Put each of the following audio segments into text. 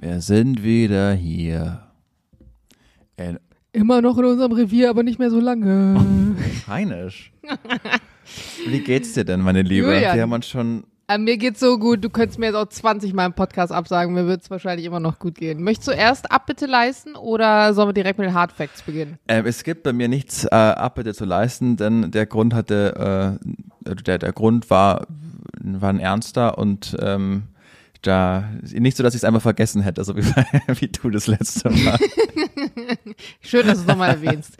Wir sind wieder hier. In Immer noch in unserem Revier, aber nicht mehr so lange. Heinisch. Wie geht's dir denn, meine Liebe? Julian. Wir haben uns schon. Äh, mir geht's so gut, du könntest mir jetzt auch 20 Mal im Podcast absagen, mir wird's wahrscheinlich immer noch gut gehen. Möchtest du erst Abbitte leisten oder sollen wir direkt mit den Hard Facts beginnen? Ähm, es gibt bei mir nichts äh, Abbitte zu leisten, denn der Grund hatte, äh, der, der Grund war, war ein ernster und ähm, da nicht so, dass ich es einfach vergessen hätte, so wie, wie du das letzte Mal. Schön, dass du es nochmal erwähnst.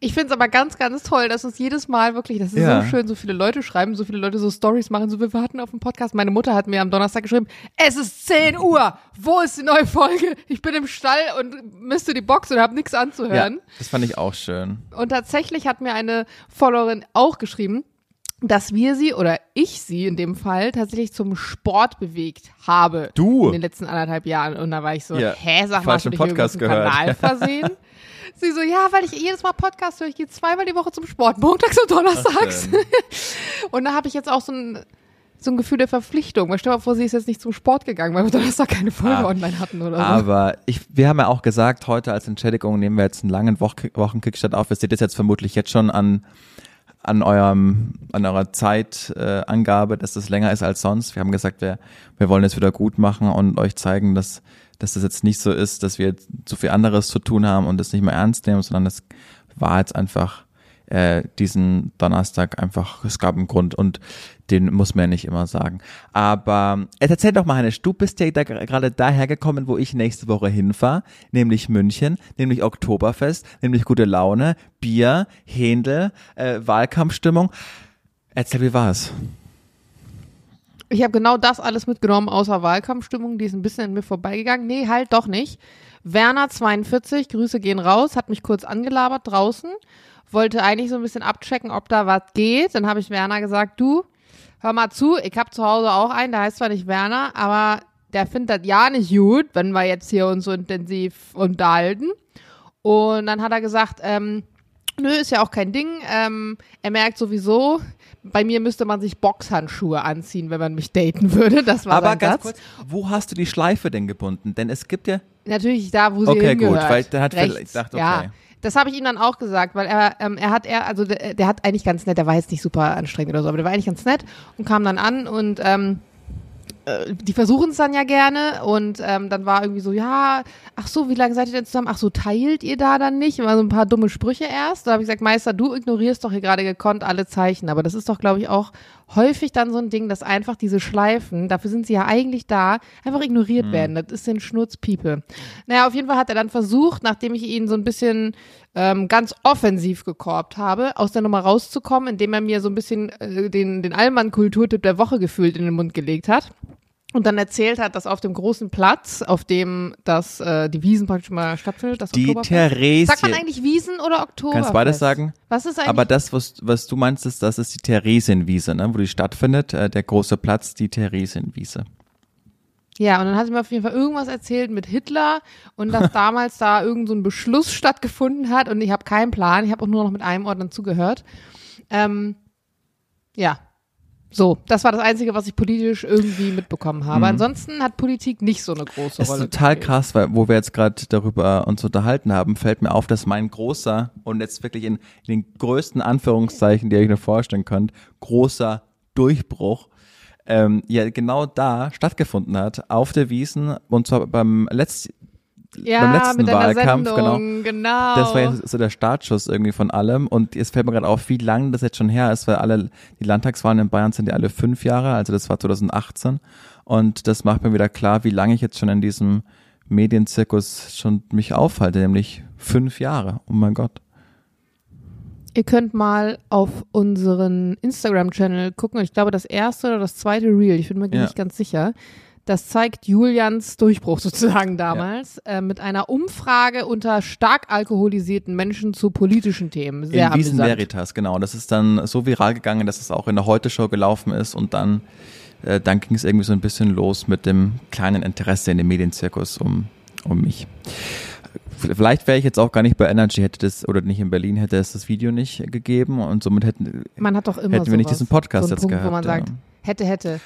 Ich finde es aber ganz, ganz toll, dass uns jedes Mal wirklich, das ist Ja. so schön, so viele Leute schreiben, so viele Leute so Stories machen, so wir warten auf den Podcast. Meine Mutter hat mir am Donnerstag geschrieben, es ist 10 Uhr, wo ist die neue Folge? Ich bin im Stall und misste die Box und habe nichts Ja, anzuhören. das fand ich auch schön. Und tatsächlich hat mir eine Followerin auch geschrieben, dass wir sie oder ich sie in dem Fall tatsächlich zum Sport bewegt habe. Du? In den letzten anderthalb Jahren. Und da war ich so, Ja, hä, sag mal, hast du dich Podcast den Kanal gehört. versehen? sie so, ja, weil ich jedes Mal Podcast höre. Ich gehe zweimal die Woche zum Sport, montags und donnerstags. Und da habe ich jetzt auch so ein, so ein Gefühl der Verpflichtung. Weil stell dir mal vor, sie ist jetzt nicht zum Sport gegangen, weil wir Donnerstag keine Folge Ah, online hatten oder so. Aber ich, wir haben ja auch gesagt, heute als Entschädigung nehmen wir jetzt einen langen Woch Wochenkickstart auf. Ihr seht es jetzt vermutlich jetzt schon an, an eurem, an eurer Zeitangabe, äh, dass das länger ist als sonst. Wir haben gesagt, wir, wir wollen es wieder gut machen und euch zeigen, dass, dass das jetzt nicht so ist, dass wir zu viel anderes zu tun haben und das nicht mehr ernst nehmen, sondern es war jetzt einfach äh, diesen Donnerstag einfach, es gab einen Grund und den muss man ja nicht immer sagen. Aber jetzt erzähl doch mal, Hannes, du bist ja da, gerade daher gekommen, wo ich nächste Woche hinfahre, nämlich München, nämlich Oktoberfest, nämlich gute Laune, Bier, Händel, äh, Wahlkampfstimmung. Erzähl, wie war's? Ich habe genau das alles mitgenommen, außer Wahlkampfstimmung, die ist ein bisschen an mir vorbeigegangen. Nee, halt doch nicht. Werner 42, Grüße gehen raus, hat mich kurz angelabert draußen, wollte eigentlich so ein bisschen abchecken, ob da was geht. Dann habe ich Werner gesagt, du, hör mal zu, ich habe zu Hause auch einen, der heißt zwar nicht Werner, aber der findet das ja nicht gut, wenn wir jetzt hier uns so intensiv unterhalten. Und dann hat er gesagt, ähm, nö, ist ja auch kein Ding. Ähm, er merkt sowieso, bei mir müsste man sich Boxhandschuhe anziehen, wenn man mich daten würde. Das war Aber ganz Satz. kurz, wo hast du die Schleife denn gebunden? Denn es gibt ja, Natürlich da, wo sie Okay, gut, hingehört. weil der hat Rechts. vielleicht- ich dachte, Ja, okay. das habe ich ihm dann auch gesagt, weil er, ähm, er hat er, also der, der hat eigentlich ganz nett, der war jetzt nicht super anstrengend oder so, aber der war eigentlich ganz nett und kam dann an und ähm, äh, die versuchen es dann ja gerne und ähm, dann war irgendwie so, ja, ach so, wie lange seid ihr denn zusammen? Ach so, teilt ihr da dann nicht? Immer so ein paar dumme Sprüche erst. Da habe ich gesagt, Meister, du ignorierst doch hier gerade gekonnt alle Zeichen. Aber das ist doch, glaube ich, auch häufig dann so ein Ding, dass einfach diese Schleifen, dafür sind sie ja eigentlich da, einfach ignoriert werden. Das ist den Schnurzpiepe. Naja, auf jeden Fall hat er dann versucht, nachdem ich ihn so ein bisschen ähm, ganz offensiv gekorbt habe, aus der Nummer rauszukommen, indem er mir so ein bisschen äh, den, den Allmann-Kulturtipp der Woche gefühlt in den Mund gelegt hat. Und dann erzählt hat, dass auf dem großen Platz, auf dem das äh, die Wiesen praktisch mal stattfindet, das die Oktoberfest. Theresie. Sagt man eigentlich Wiesen oder Oktoberfest? Kannst beides sagen? Was ist eigentlich? Aber das, was, was du meinst, ist, das ist die Theresienwiese, ne, wo die stattfindet, äh, der große Platz, die Theresienwiese. Ja, und dann hat sie mir auf jeden Fall irgendwas erzählt mit Hitler und dass damals da irgend so ein Beschluss stattgefunden hat und ich habe keinen Plan. Ich habe auch nur noch mit einem dann zugehört. Ähm, ja. So, das war das Einzige, was ich politisch irgendwie mitbekommen habe. Ansonsten hat Politik nicht so eine große Mhm. Es ist Rolle. total gespielt. krass, weil wo wir jetzt gerade darüber uns unterhalten haben, fällt mir auf, dass mein großer und jetzt wirklich in, in den größten Anführungszeichen, die ihr euch nur vorstellen könnt, großer Durchbruch ähm, ja genau da stattgefunden hat, auf der Wiesen und zwar beim letzten Ja, beim letzten Wahlkampf, Sendung, genau. Das war jetzt so der Startschuss irgendwie von allem. Und es fällt mir gerade auf, wie lange das jetzt schon her ist, weil alle, die Landtagswahlen in Bayern sind ja alle fünf Jahre, also das war 2018. Und das macht mir wieder klar, wie lange ich jetzt schon in diesem Medienzirkus schon mich aufhalte, nämlich fünf Jahre. Oh mein Gott. Ihr könnt mal auf unseren Instagram-Channel gucken. Ich glaube, das erste oder das zweite Reel, ich bin mir Ja. nicht ganz sicher. Das zeigt Julians Durchbruch sozusagen damals äh, mit einer Umfrage unter stark alkoholisierten Menschen zu politischen Themen. Sehr in Wiesen amüsant. Veritas, genau. Das ist dann so viral gegangen, dass es auch in der Heute-Show gelaufen ist und dann, äh, dann ging es irgendwie so ein bisschen los mit dem kleinen Interesse in dem Medienzirkus um, um mich. Vielleicht wäre ich jetzt auch gar nicht bei Energy, hätte das, oder nicht in Berlin, hätte es das Video nicht gegeben und somit hätten, Man hat doch immer hätten wir nicht sowas. diesen Podcast so jetzt Punkt, gehabt. wo man ja. sagt, hätte, hätte.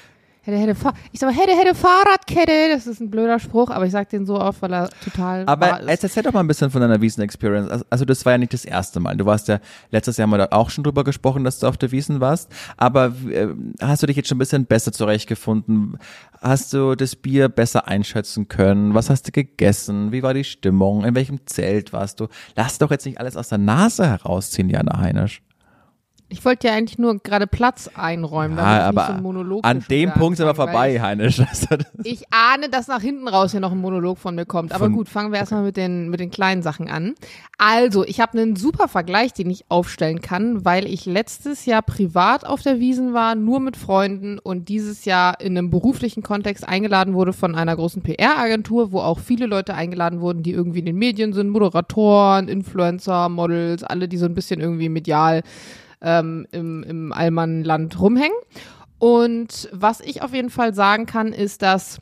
Hätte, hätte, ich sag mal, hätte, hätte Fahrradkette. Das ist ein blöder Spruch, aber ich sag den so oft, weil er total. Aber erzähl doch mal ein bisschen von deiner Wiesen-Experience. Also- das war ja nicht das erste Mal. Du warst ja, letztes Jahr haben wir da auch schon drüber gesprochen, dass du auf der Wiesen warst. Aber äh, hast du dich jetzt schon ein bisschen besser zurechtgefunden? Hast du das Bier besser einschätzen können? Was hast du gegessen? Wie war die Stimmung? In welchem Zelt warst du? Lass doch jetzt nicht alles aus der Nase herausziehen, Jana Heinisch. Ich wollte ja eigentlich nur gerade Platz einräumen, damit Ah, ich aber nicht so einen Monolog an dem Punkt sind wir vorbei, Heinisch. Ich, ahne, dass nach hinten raus hier noch ein Monolog von mir kommt. Aber Von- gut, fangen wir erstmal mit den, mit den kleinen Sachen an. Also, ich habe einen super Vergleich, den ich aufstellen kann, weil ich letztes Jahr privat auf der Wiesen war, nur mit Freunden und dieses Jahr in einem beruflichen Kontext eingeladen wurde von einer großen PR-Agentur, wo auch viele Leute eingeladen wurden, die irgendwie in den Medien sind, Moderatoren, Influencer, Models, alle, die so ein bisschen irgendwie medial ähm, im, im Allmannland rumhängen. Und was ich auf jeden Fall sagen kann, ist, dass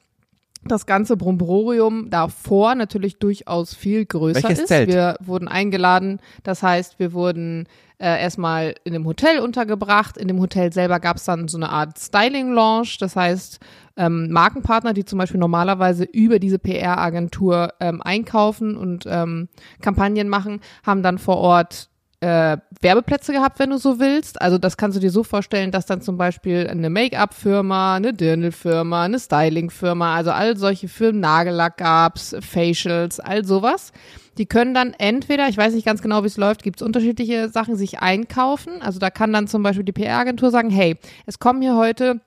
das ganze Bromborium davor natürlich durchaus viel größer Welches ist. Zelt? Wir wurden eingeladen, das heißt, wir wurden äh, erstmal in einem Hotel untergebracht. In dem Hotel selber gab es dann so eine Art Styling-Lounge, das heißt, ähm, Markenpartner, die zum Beispiel normalerweise über diese PR-Agentur ähm, einkaufen und ähm, Kampagnen machen, haben dann vor Ort äh, Werbeplätze gehabt, wenn du so willst. Also das kannst du dir so vorstellen, dass dann zum Beispiel eine Make-up-Firma, eine Dirndl-Firma, eine Styling-Firma, also all solche Firmen, Nagellack gab's, Facials, all sowas. Die können dann entweder, ich weiß nicht ganz genau, wie es läuft, gibt's unterschiedliche Sachen, sich einkaufen. Also da kann dann zum Beispiel die PR-Agentur sagen, hey, es kommen hier heute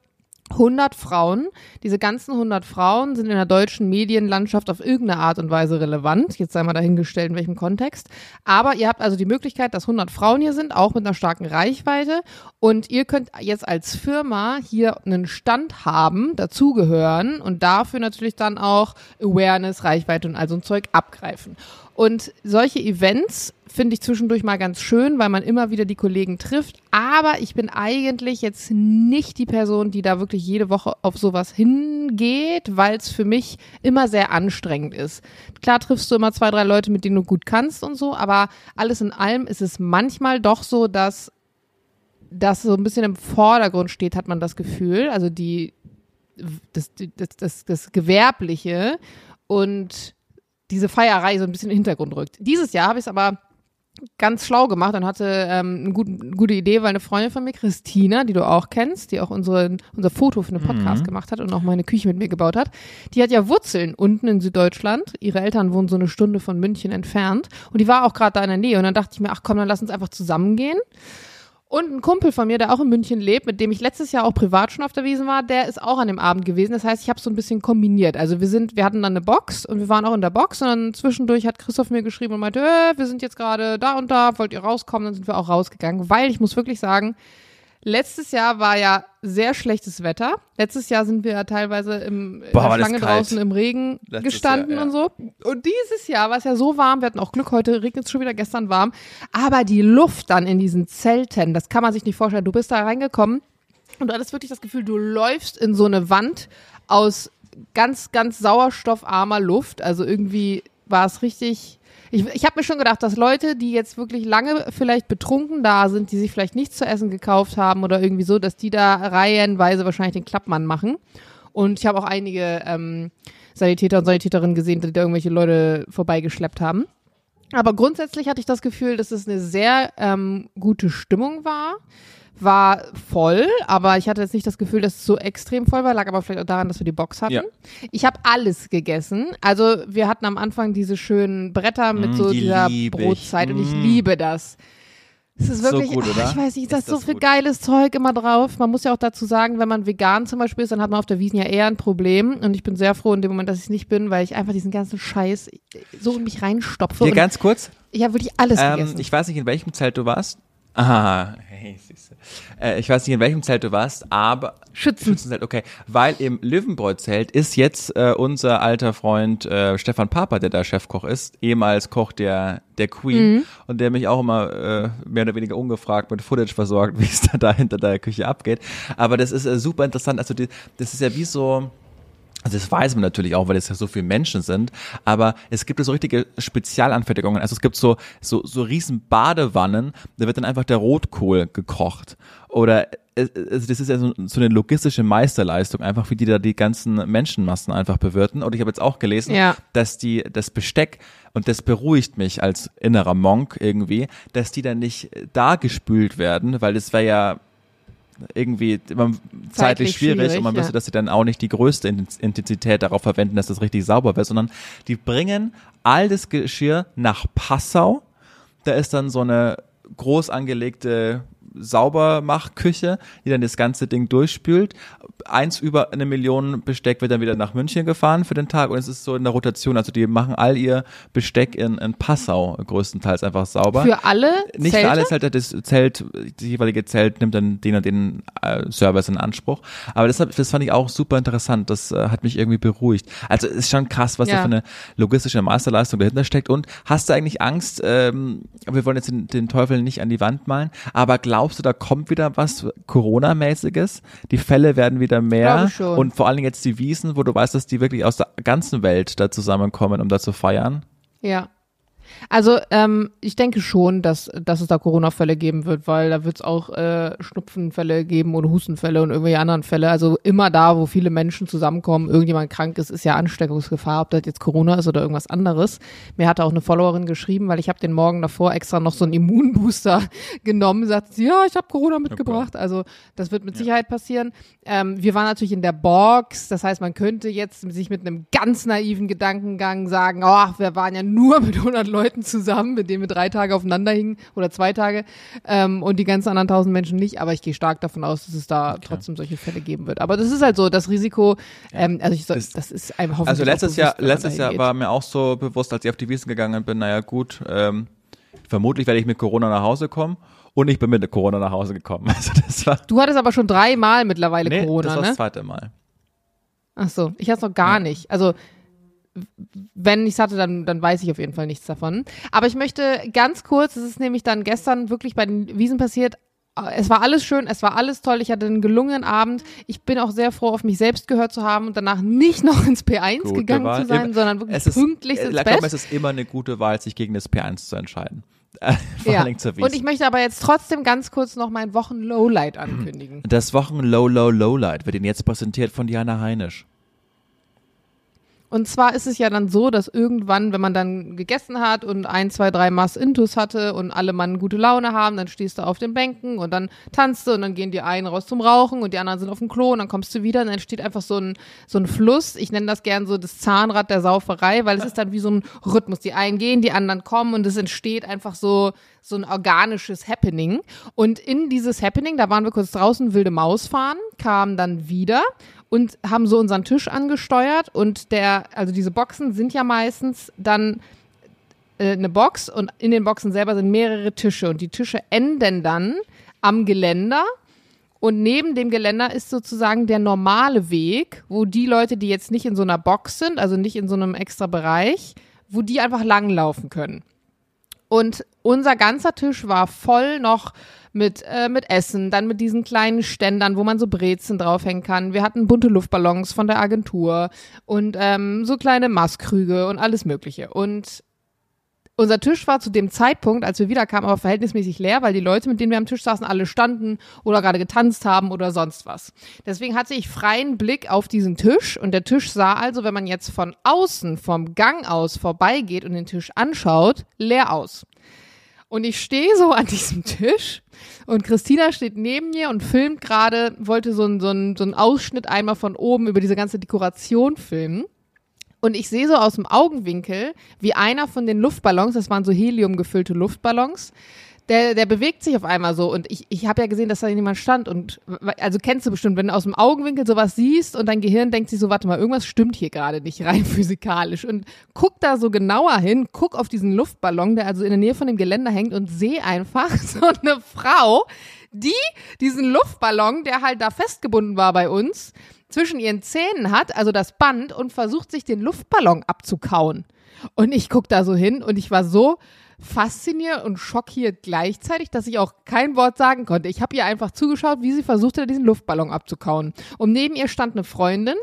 100 Frauen. Diese ganzen 100 Frauen sind in der deutschen Medienlandschaft auf irgendeine Art und Weise relevant. Jetzt sei mal dahingestellt, in welchem Kontext. Aber ihr habt also die Möglichkeit, dass 100 Frauen hier sind, auch mit einer starken Reichweite. Und ihr könnt jetzt als Firma hier einen Stand haben, dazugehören und dafür natürlich dann auch Awareness, Reichweite und all so ein Zeug abgreifen. Und solche Events finde ich zwischendurch mal ganz schön, weil man immer wieder die Kollegen trifft. Aber ich bin eigentlich jetzt nicht die Person, die da wirklich jede Woche auf sowas hingeht, weil es für mich immer sehr anstrengend ist. Klar triffst du immer zwei, drei Leute, mit denen du gut kannst und so, aber alles in allem ist es manchmal doch so, dass das so ein bisschen im Vordergrund steht, hat man das Gefühl. Also die, das, das, das, das Gewerbliche und diese Feierei so ein bisschen in den Hintergrund rückt. Dieses Jahr habe ich es aber ganz schlau gemacht und hatte ähm, eine, gute, eine gute Idee, weil eine Freundin von mir, Christina, die du auch kennst, die auch unsere, unser Foto für einen Podcast gemacht hat und auch meine Küche mit mir gebaut hat, die hat ja Wurzeln unten in Süddeutschland. Ihre Eltern wohnen so eine Stunde von München entfernt und die war auch gerade da in der Nähe und dann dachte ich mir, ach komm, dann lass uns einfach zusammengehen. Und ein Kumpel von mir, der auch in München lebt, mit dem ich letztes Jahr auch privat schon auf der Wiesen war, der ist auch an dem Abend gewesen. Das heißt, ich habe so ein bisschen kombiniert. Also wir sind, wir hatten dann eine Box und wir waren auch in der Box und dann zwischendurch hat Christoph mir geschrieben und meinte, äh, wir sind jetzt gerade da und da, wollt ihr rauskommen? Dann sind wir auch rausgegangen, weil ich muss wirklich sagen, letztes Jahr war ja sehr schlechtes Wetter. Letztes Jahr sind wir ja teilweise im, in Boah, der war das Schlange draußen im Regen Letztes gestanden Jahr, ja. und so. Und dieses Jahr war es ja so warm, wir hatten auch Glück, heute regnet es schon wieder, gestern warm. Aber die Luft dann in diesen Zelten, das kann man sich nicht vorstellen. Du bist da reingekommen und du hattest wirklich das Gefühl, du läufst in so eine Wand aus ganz, ganz sauerstoffarmer Luft. Also irgendwie war es richtig. Ich, ich habe mir schon gedacht, dass Leute, die jetzt wirklich lange vielleicht betrunken da sind, die sich vielleicht nichts zu essen gekauft haben oder irgendwie so, dass die da reihenweise wahrscheinlich den Klappmann machen. Und ich habe auch einige ähm, Sanitäter und Sanitäterinnen gesehen, die da irgendwelche Leute vorbeigeschleppt haben. Aber grundsätzlich hatte ich das Gefühl, dass es eine sehr ähm, gute Stimmung war. War voll, aber ich hatte jetzt nicht das Gefühl, dass es so extrem voll war. Lag aber vielleicht auch daran, dass wir die Box hatten. Ja. Ich habe alles gegessen. Also wir hatten am Anfang diese schönen Bretter mit Mm, so die dieser lieb ich. Brotzeit und ich Mm. liebe das. Es ist So wirklich, gut, ah, oder? ich weiß nicht, da Ist ist so viel gut? geiles Zeug immer drauf. Man muss ja auch dazu sagen, wenn man vegan zum Beispiel ist, dann hat man auf der Wiesen ja eher ein Problem. Und ich bin sehr froh in dem Moment, dass ich es nicht bin, weil ich einfach diesen ganzen Scheiß so in mich reinstopfe. Hier ganz kurz, ich habe wirklich alles ähm, gegessen. ich weiß nicht, in welchem Zelt du warst. Ah, hey, siehste. Äh, ich weiß nicht, in welchem Zelt du warst, aber Schützen. Schützenzelt, okay. Weil im Löwenbräu-Zelt ist jetzt äh, unser alter Freund äh, Stefan Papa, der da Chefkoch ist, ehemals Koch der, der Queen Mhm. und der mich auch immer äh, mehr oder weniger ungefragt mit Footage versorgt, wie es da, da hinter der Küche abgeht. Aber das ist äh, super interessant. Also die, das ist ja wie so, Also das weiß man natürlich auch, weil es ja so viele Menschen sind, aber es gibt so richtige Spezialanfertigungen. Also es gibt so so so riesen Badewannen, da wird dann einfach der Rotkohl gekocht oder also das ist ja so, so eine logistische Meisterleistung, einfach wie die da die ganzen Menschenmassen einfach bewirten. Und ich habe jetzt auch gelesen, Ja. dass die das Besteck und das beruhigt mich als innerer Monk irgendwie, dass die dann nicht da gespült werden, weil das wäre ja irgendwie immer zeitlich, Zeitlich schwierig, schwierig, und man ja. müsste, dass sie dann auch nicht die größte Inten- Intensität darauf verwenden, dass das richtig sauber wird, sondern die bringen all das Geschirr nach Passau. Da ist dann so eine groß angelegte Saubermachküche, die dann das ganze Ding durchspült. Eins über eine Million Besteck wird dann wieder nach München gefahren für den Tag und es ist so in der Rotation. Also die machen all ihr Besteck in, in Passau größtenteils einfach sauber. Für alle Nicht Zelte? für alles halt das Zelt, das jeweilige Zelt nimmt dann den und den äh, Service in Anspruch. Aber das, hab, das fand ich auch super interessant. Das äh, hat mich irgendwie beruhigt. Also es ist schon krass, was da Ja. für eine logistische Meisterleistung dahinter steckt. Und hast du eigentlich Angst, ähm, wir wollen jetzt den, den Teufel nicht an die Wand malen, aber glaubst du, da kommt wieder was Corona-mäßiges? Die Fälle werden wieder mehr und vor allen Dingen jetzt die Wiesen, wo du weißt, dass die wirklich aus der ganzen Welt da zusammenkommen, um da zu feiern. Ja. Also ähm, ich denke schon, dass, dass es da Corona-Fälle geben wird, weil da wird es auch äh, Schnupfenfälle geben oder Hustenfälle und irgendwelche anderen Fälle. Also immer da, wo viele Menschen zusammenkommen, irgendjemand krank ist, ist ja Ansteckungsgefahr, ob das jetzt Corona ist oder irgendwas anderes. Mir hatte auch eine Followerin geschrieben, weil ich habe den Morgen davor extra noch so einen Immunbooster genommen, sagt sie, ja, ich habe Corona mitgebracht. Also das wird mit Sicherheit passieren. Ähm, wir waren natürlich in der Box, das heißt, man könnte jetzt sich mit einem ganz naiven Gedankengang sagen, oh, wir waren ja nur mit 100 Leuten zusammen, mit denen wir drei Tage aufeinander hingen oder zwei Tage ähm, und die ganzen anderen tausend Menschen nicht. Aber ich gehe stark davon aus, dass es da trotzdem solche Fälle geben wird. Aber das ist halt so, das Risiko, ähm, also ich soll, Das- das ist einem hoffentlich Also letztes Jahr, bewusst, man letztes Jahr geht. war mir auch so bewusst, als ich auf die Wiesen gegangen bin, naja gut, ähm, vermutlich werde ich mit Corona nach Hause kommen und ich bin mit Corona nach Hause gekommen. Also das war, Du hattest aber schon dreimal mittlerweile nee, Corona, das war ne? das zweite Mal. Ach so, ich hatte noch gar Ja. nicht. Also wenn ich es hatte, dann, dann weiß ich auf jeden Fall nichts davon. Aber ich möchte ganz kurz, es ist nämlich dann gestern wirklich bei den Wiesen passiert, äh, es war alles schön, es war alles toll, ich hatte einen gelungenen Abend. Ich bin auch sehr froh, auf mich selbst gehört zu haben und danach nicht noch ins P1 Gute gegangen Wahl. zu sein, Immer- sondern wirklich Es ist, pünktlich äh, ins ich glaube, Bett. es ist immer eine gute Wahl, sich gegen das P1 zu entscheiden. Vor Ja. Und ich möchte aber jetzt trotzdem ganz kurz noch mein Wochen-Lowlight ankündigen. das Wochen Low Low Lowlight wird Ihnen jetzt präsentiert von Diana Heinisch. Und zwar ist es ja dann so, dass irgendwann, wenn man dann gegessen hat und ein, zwei, drei Mass Intus hatte und alle Mann gute Laune haben, dann stehst du auf den Bänken und dann tanzt du und dann gehen die einen raus zum Rauchen und die anderen sind auf dem Klo und dann kommst du wieder und dann entsteht einfach so ein, so ein Fluss. Ich nenne das gern so das Zahnrad der Sauferei, weil es ist dann wie so ein Rhythmus. Die einen gehen, die anderen kommen und es entsteht einfach so, so ein organisches Happening. Und in dieses Happening, da waren wir kurz draußen, wilde Maus fahren, kamen dann wieder und haben so unseren Tisch angesteuert und der, also diese Boxen sind ja meistens dann äh, eine Box und in den Boxen selber sind mehrere Tische und die Tische enden dann am Geländer und neben dem Geländer ist sozusagen der normale Weg, wo die Leute, die jetzt nicht in so einer Box sind, also nicht in so einem extra Bereich, wo die einfach langlaufen können. Und unser ganzer Tisch war voll noch mit, äh, mit Essen, dann mit diesen kleinen Ständern, wo man so Brezen draufhängen kann. Wir hatten bunte Luftballons von der Agentur und ähm, so kleine Maßkrüge und alles Mögliche. Und unser Tisch war zu dem Zeitpunkt, als wir wiederkamen, aber verhältnismäßig leer, weil die Leute, mit denen wir am Tisch saßen, alle standen oder gerade getanzt haben oder sonst was. Deswegen hatte ich freien Blick auf diesen Tisch und der Tisch sah also, wenn man jetzt von außen, vom Gang aus vorbeigeht und den Tisch anschaut, leer aus. Und ich stehe so an diesem Tisch und Christina steht neben mir und filmt gerade, wollte so einen so so einen Ausschnitt einmal von oben über diese ganze Dekoration filmen. Und ich sehe so aus dem Augenwinkel, wie einer von den Luftballons, das waren so heliumgefüllte Luftballons, der, der bewegt sich auf einmal so. Und ich, ich habe ja gesehen, dass da jemand stand. Und also kennst du bestimmt, wenn du aus dem Augenwinkel sowas siehst und dein Gehirn denkt sich so, warte mal, irgendwas stimmt hier gerade nicht rein physikalisch. Und guck da so genauer hin, guck auf diesen Luftballon, der also in der Nähe von dem Geländer hängt und sehe einfach so eine Frau, die diesen Luftballon, der halt da festgebunden war bei uns, zwischen ihren Zähnen hat, also das Band, und versucht sich den Luftballon abzukauen. Und ich guck da so hin und ich war so fasziniert und schockiert gleichzeitig, dass ich auch kein Wort sagen konnte. Ich habe ihr einfach zugeschaut, wie sie versuchte, diesen Luftballon abzukauen. Und neben ihr stand eine Freundin,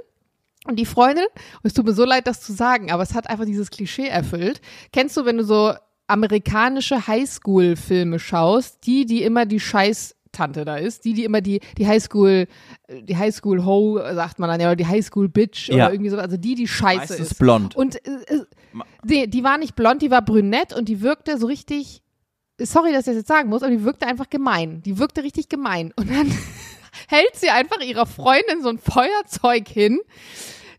Und die Freundin, und es tut mir so leid, das zu sagen, aber es hat einfach dieses Klischee erfüllt. Kennst du, wenn du so amerikanische Highschool-Filme schaust, die, die immer die Scheiß Tante da ist, die, die immer die, die Highschool, die Highschool Ho, sagt man dann ja, oder die Highschool Bitch Ja. oder irgendwie so, also die, die scheiße Meistens ist. blond. Und äh, äh, die, die war nicht blond, die war brünett und die wirkte so richtig, sorry, dass ich das jetzt sagen muss, aber die wirkte einfach gemein. Die wirkte richtig gemein. Und dann hält sie einfach ihrer Freundin so ein Feuerzeug hin.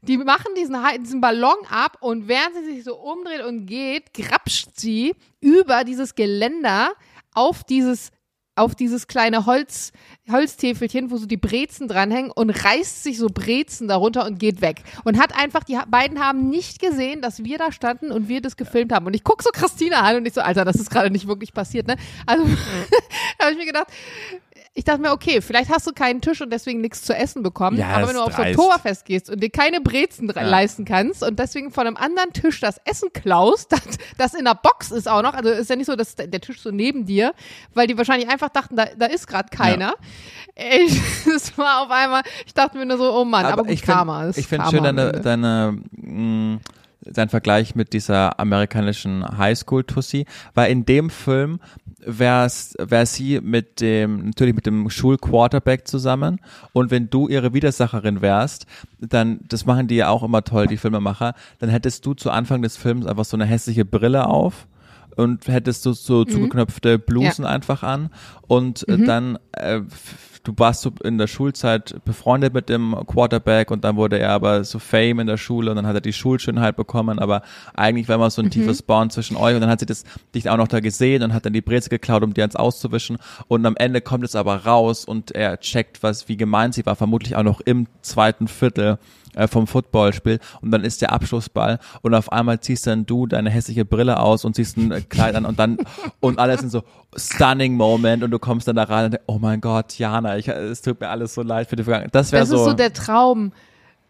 Die machen diesen, diesen Ballon ab und während sie sich so umdreht und geht, grapscht sie über dieses Geländer auf dieses auf dieses kleine Holz, Holztäfelchen, wo so die Brezen dranhängen und reißt sich so Brezen darunter und geht weg. Und hat einfach, die beiden haben nicht gesehen, dass wir da standen und wir das gefilmt haben. Und ich guck so Christina an und ich so, Alter, das ist gerade nicht wirklich passiert, ne? Also, habe ich mir gedacht, ich dachte mir, okay, vielleicht hast du keinen Tisch und deswegen nichts zu essen bekommen. Ja, aber wenn du auf ist so ein dreist. Oktoberfest gehst und dir keine Brezen Ja. leisten kannst und deswegen von einem anderen Tisch das Essen klaust, das, das in der Box ist auch noch, also ist ja nicht so, dass der Tisch so neben dir, weil die wahrscheinlich einfach dachten, da, da ist gerade keiner. Ich, das war auf einmal, ich dachte mir nur so, oh Mann, aber, gut, ich find- Karma. ist Ich finde schön deine, deine mh, dein Vergleich mit dieser amerikanischen Highschool-Tussi, weil in dem Film wär's, wär sie mit dem, natürlich mit dem Schulquarterback zusammen. Und wenn du ihre Widersacherin wärst, dann, das machen die ja auch immer toll, die Filmemacher, dann hättest du zu Anfang des Films einfach so eine hässliche Brille auf und hättest du so zugeknöpfte Blusen einfach an. Und äh, dann äh, du warst so in der Schulzeit befreundet mit dem Quarterback und dann wurde er aber so Fame in der Schule und dann hat er die Schulschönheit bekommen, aber eigentlich war immer so ein tiefes Bond zwischen euch und dann hat sie das dich auch noch da gesehen und hat dann die Breze geklaut, um dir eins auszuwischen und am Ende kommt es aber raus und er checkt, was wie gemeint sie war, vermutlich auch noch im zweiten Viertel äh, vom Footballspiel und dann ist der Abschlussball und auf einmal ziehst dann du deine hässliche Brille aus und ziehst ein äh, Kleid an und dann und alles sind so stunning Moment und du kommst dann da rein und denkst, oh mein Gott, Jana, ich, es tut mir alles so leid für die Vergangenheit. Das wäre Das ist so der Traum,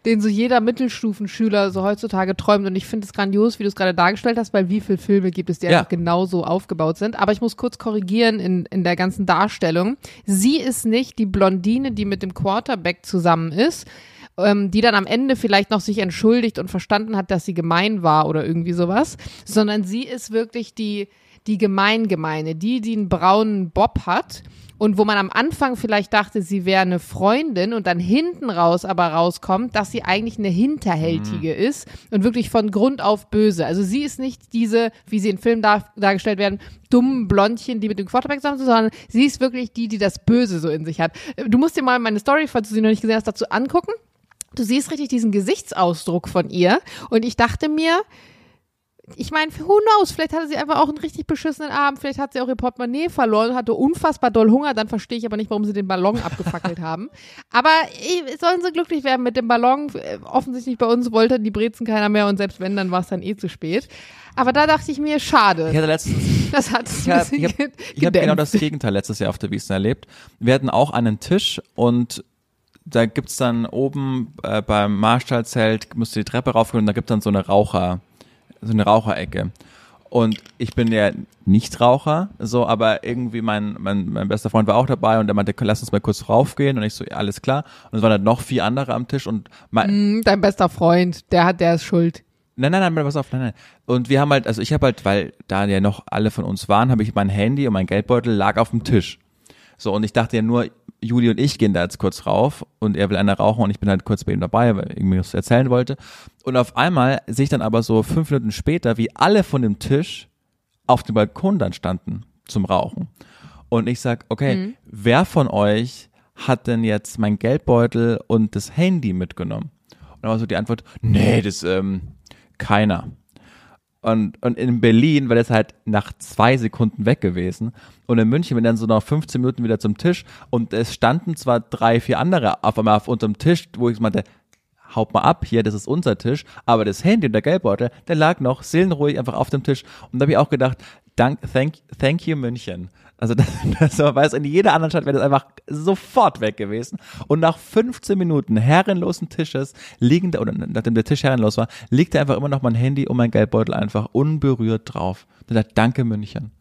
den so jeder Mittelstufenschüler so heutzutage träumt. Und ich finde es grandios, wie du es gerade dargestellt hast, weil wie viele Filme gibt es, die Ja. einfach genauso aufgebaut sind. Aber ich muss kurz korrigieren in, in der ganzen Darstellung. Sie ist nicht die Blondine, die mit dem Quarterback zusammen ist, ähm, die dann am Ende vielleicht noch sich entschuldigt und verstanden hat, dass sie gemein war oder irgendwie sowas, sondern sie ist wirklich die, die Gemeingemeine, die, die einen braunen Bob hat und wo man am Anfang vielleicht dachte, sie wäre eine Freundin und dann hinten raus aber rauskommt, dass sie eigentlich eine Hinterhältige ist und wirklich von Grund auf böse. Also sie ist nicht diese, wie sie in Filmen dar dargestellt werden, dummen Blondchen, die mit dem Quarterback zusammen sind, sondern sie ist wirklich die, die das Böse so in sich hat. Du musst dir mal meine Story, falls du sie noch nicht gesehen hast, dazu angucken. Du siehst richtig diesen Gesichtsausdruck von ihr und ich dachte mir, ich meine, who knows, vielleicht hatte sie einfach auch einen richtig beschissenen Abend, vielleicht hat sie auch ihr Portemonnaie verloren, hatte unfassbar doll Hunger, dann verstehe ich aber nicht, warum sie den Ballon abgefackelt haben. Aber sollen sie glücklich werden mit dem Ballon, Äh, offensichtlich bei uns wollte die Brezen keiner mehr und selbst wenn, dann war es dann eh zu spät. Aber da dachte ich mir, schade, Ich hatte letztens das hat es Ich habe hab, hab genau das Gegenteil letztes Jahr auf der Wiesn erlebt. Wir hatten auch einen Tisch und da gibt's dann oben äh, beim Marstallzelt, musst du die Treppe raufgehen und da gibt's dann so eine Raucher, so eine Raucherecke. Und ich bin ja nicht Raucher, so, aber irgendwie mein, mein, mein bester Freund war auch dabei und der meinte, lass uns mal kurz raufgehen und ich so, ja, alles klar. Und es waren dann noch vier andere am Tisch und mein, Hm, Dein bester Freund, der hat, der ist schuld. Nein, nein, nein, pass auf, nein, nein. Und wir haben halt, also ich habe halt, weil da ja noch alle von uns waren, habe ich mein Handy und mein Geldbeutel lag auf dem Tisch. So, und ich dachte ja nur, Juli und ich gehen da jetzt kurz rauf und er will eine rauchen und ich bin halt kurz bei ihm dabei, weil er irgendwie was erzählen wollte. Und auf einmal sehe ich dann aber so fünf Minuten später, wie alle von dem Tisch auf dem Balkon dann standen zum Rauchen. Und ich sag, okay, wer von euch hat denn jetzt mein Geldbeutel und das Handy mitgenommen? Und dann war so die Antwort, nee, das, ähm, keiner. Und, und in Berlin war das halt nach zwei Sekunden weg gewesen. Und in München bin dann so nach 15 Minuten wieder zum Tisch. Und es standen zwar drei, vier andere auf einmal auf unserem Tisch, wo ich meinte, haut mal ab hier, das ist unser Tisch. Aber das Handy und der Geldbeutel, der lag noch seelenruhig einfach auf dem Tisch. Und da habe ich auch gedacht, dank, thank, thank you München. Also das, das war, weiß, in jeder anderen Stadt wäre das einfach sofort weg gewesen. Und nach 15 Minuten herrenlosen Tisches liegen da, oder nachdem der Tisch herrenlos war, liegt da einfach immer noch mein Handy und mein Geldbeutel einfach unberührt drauf. Da danke München.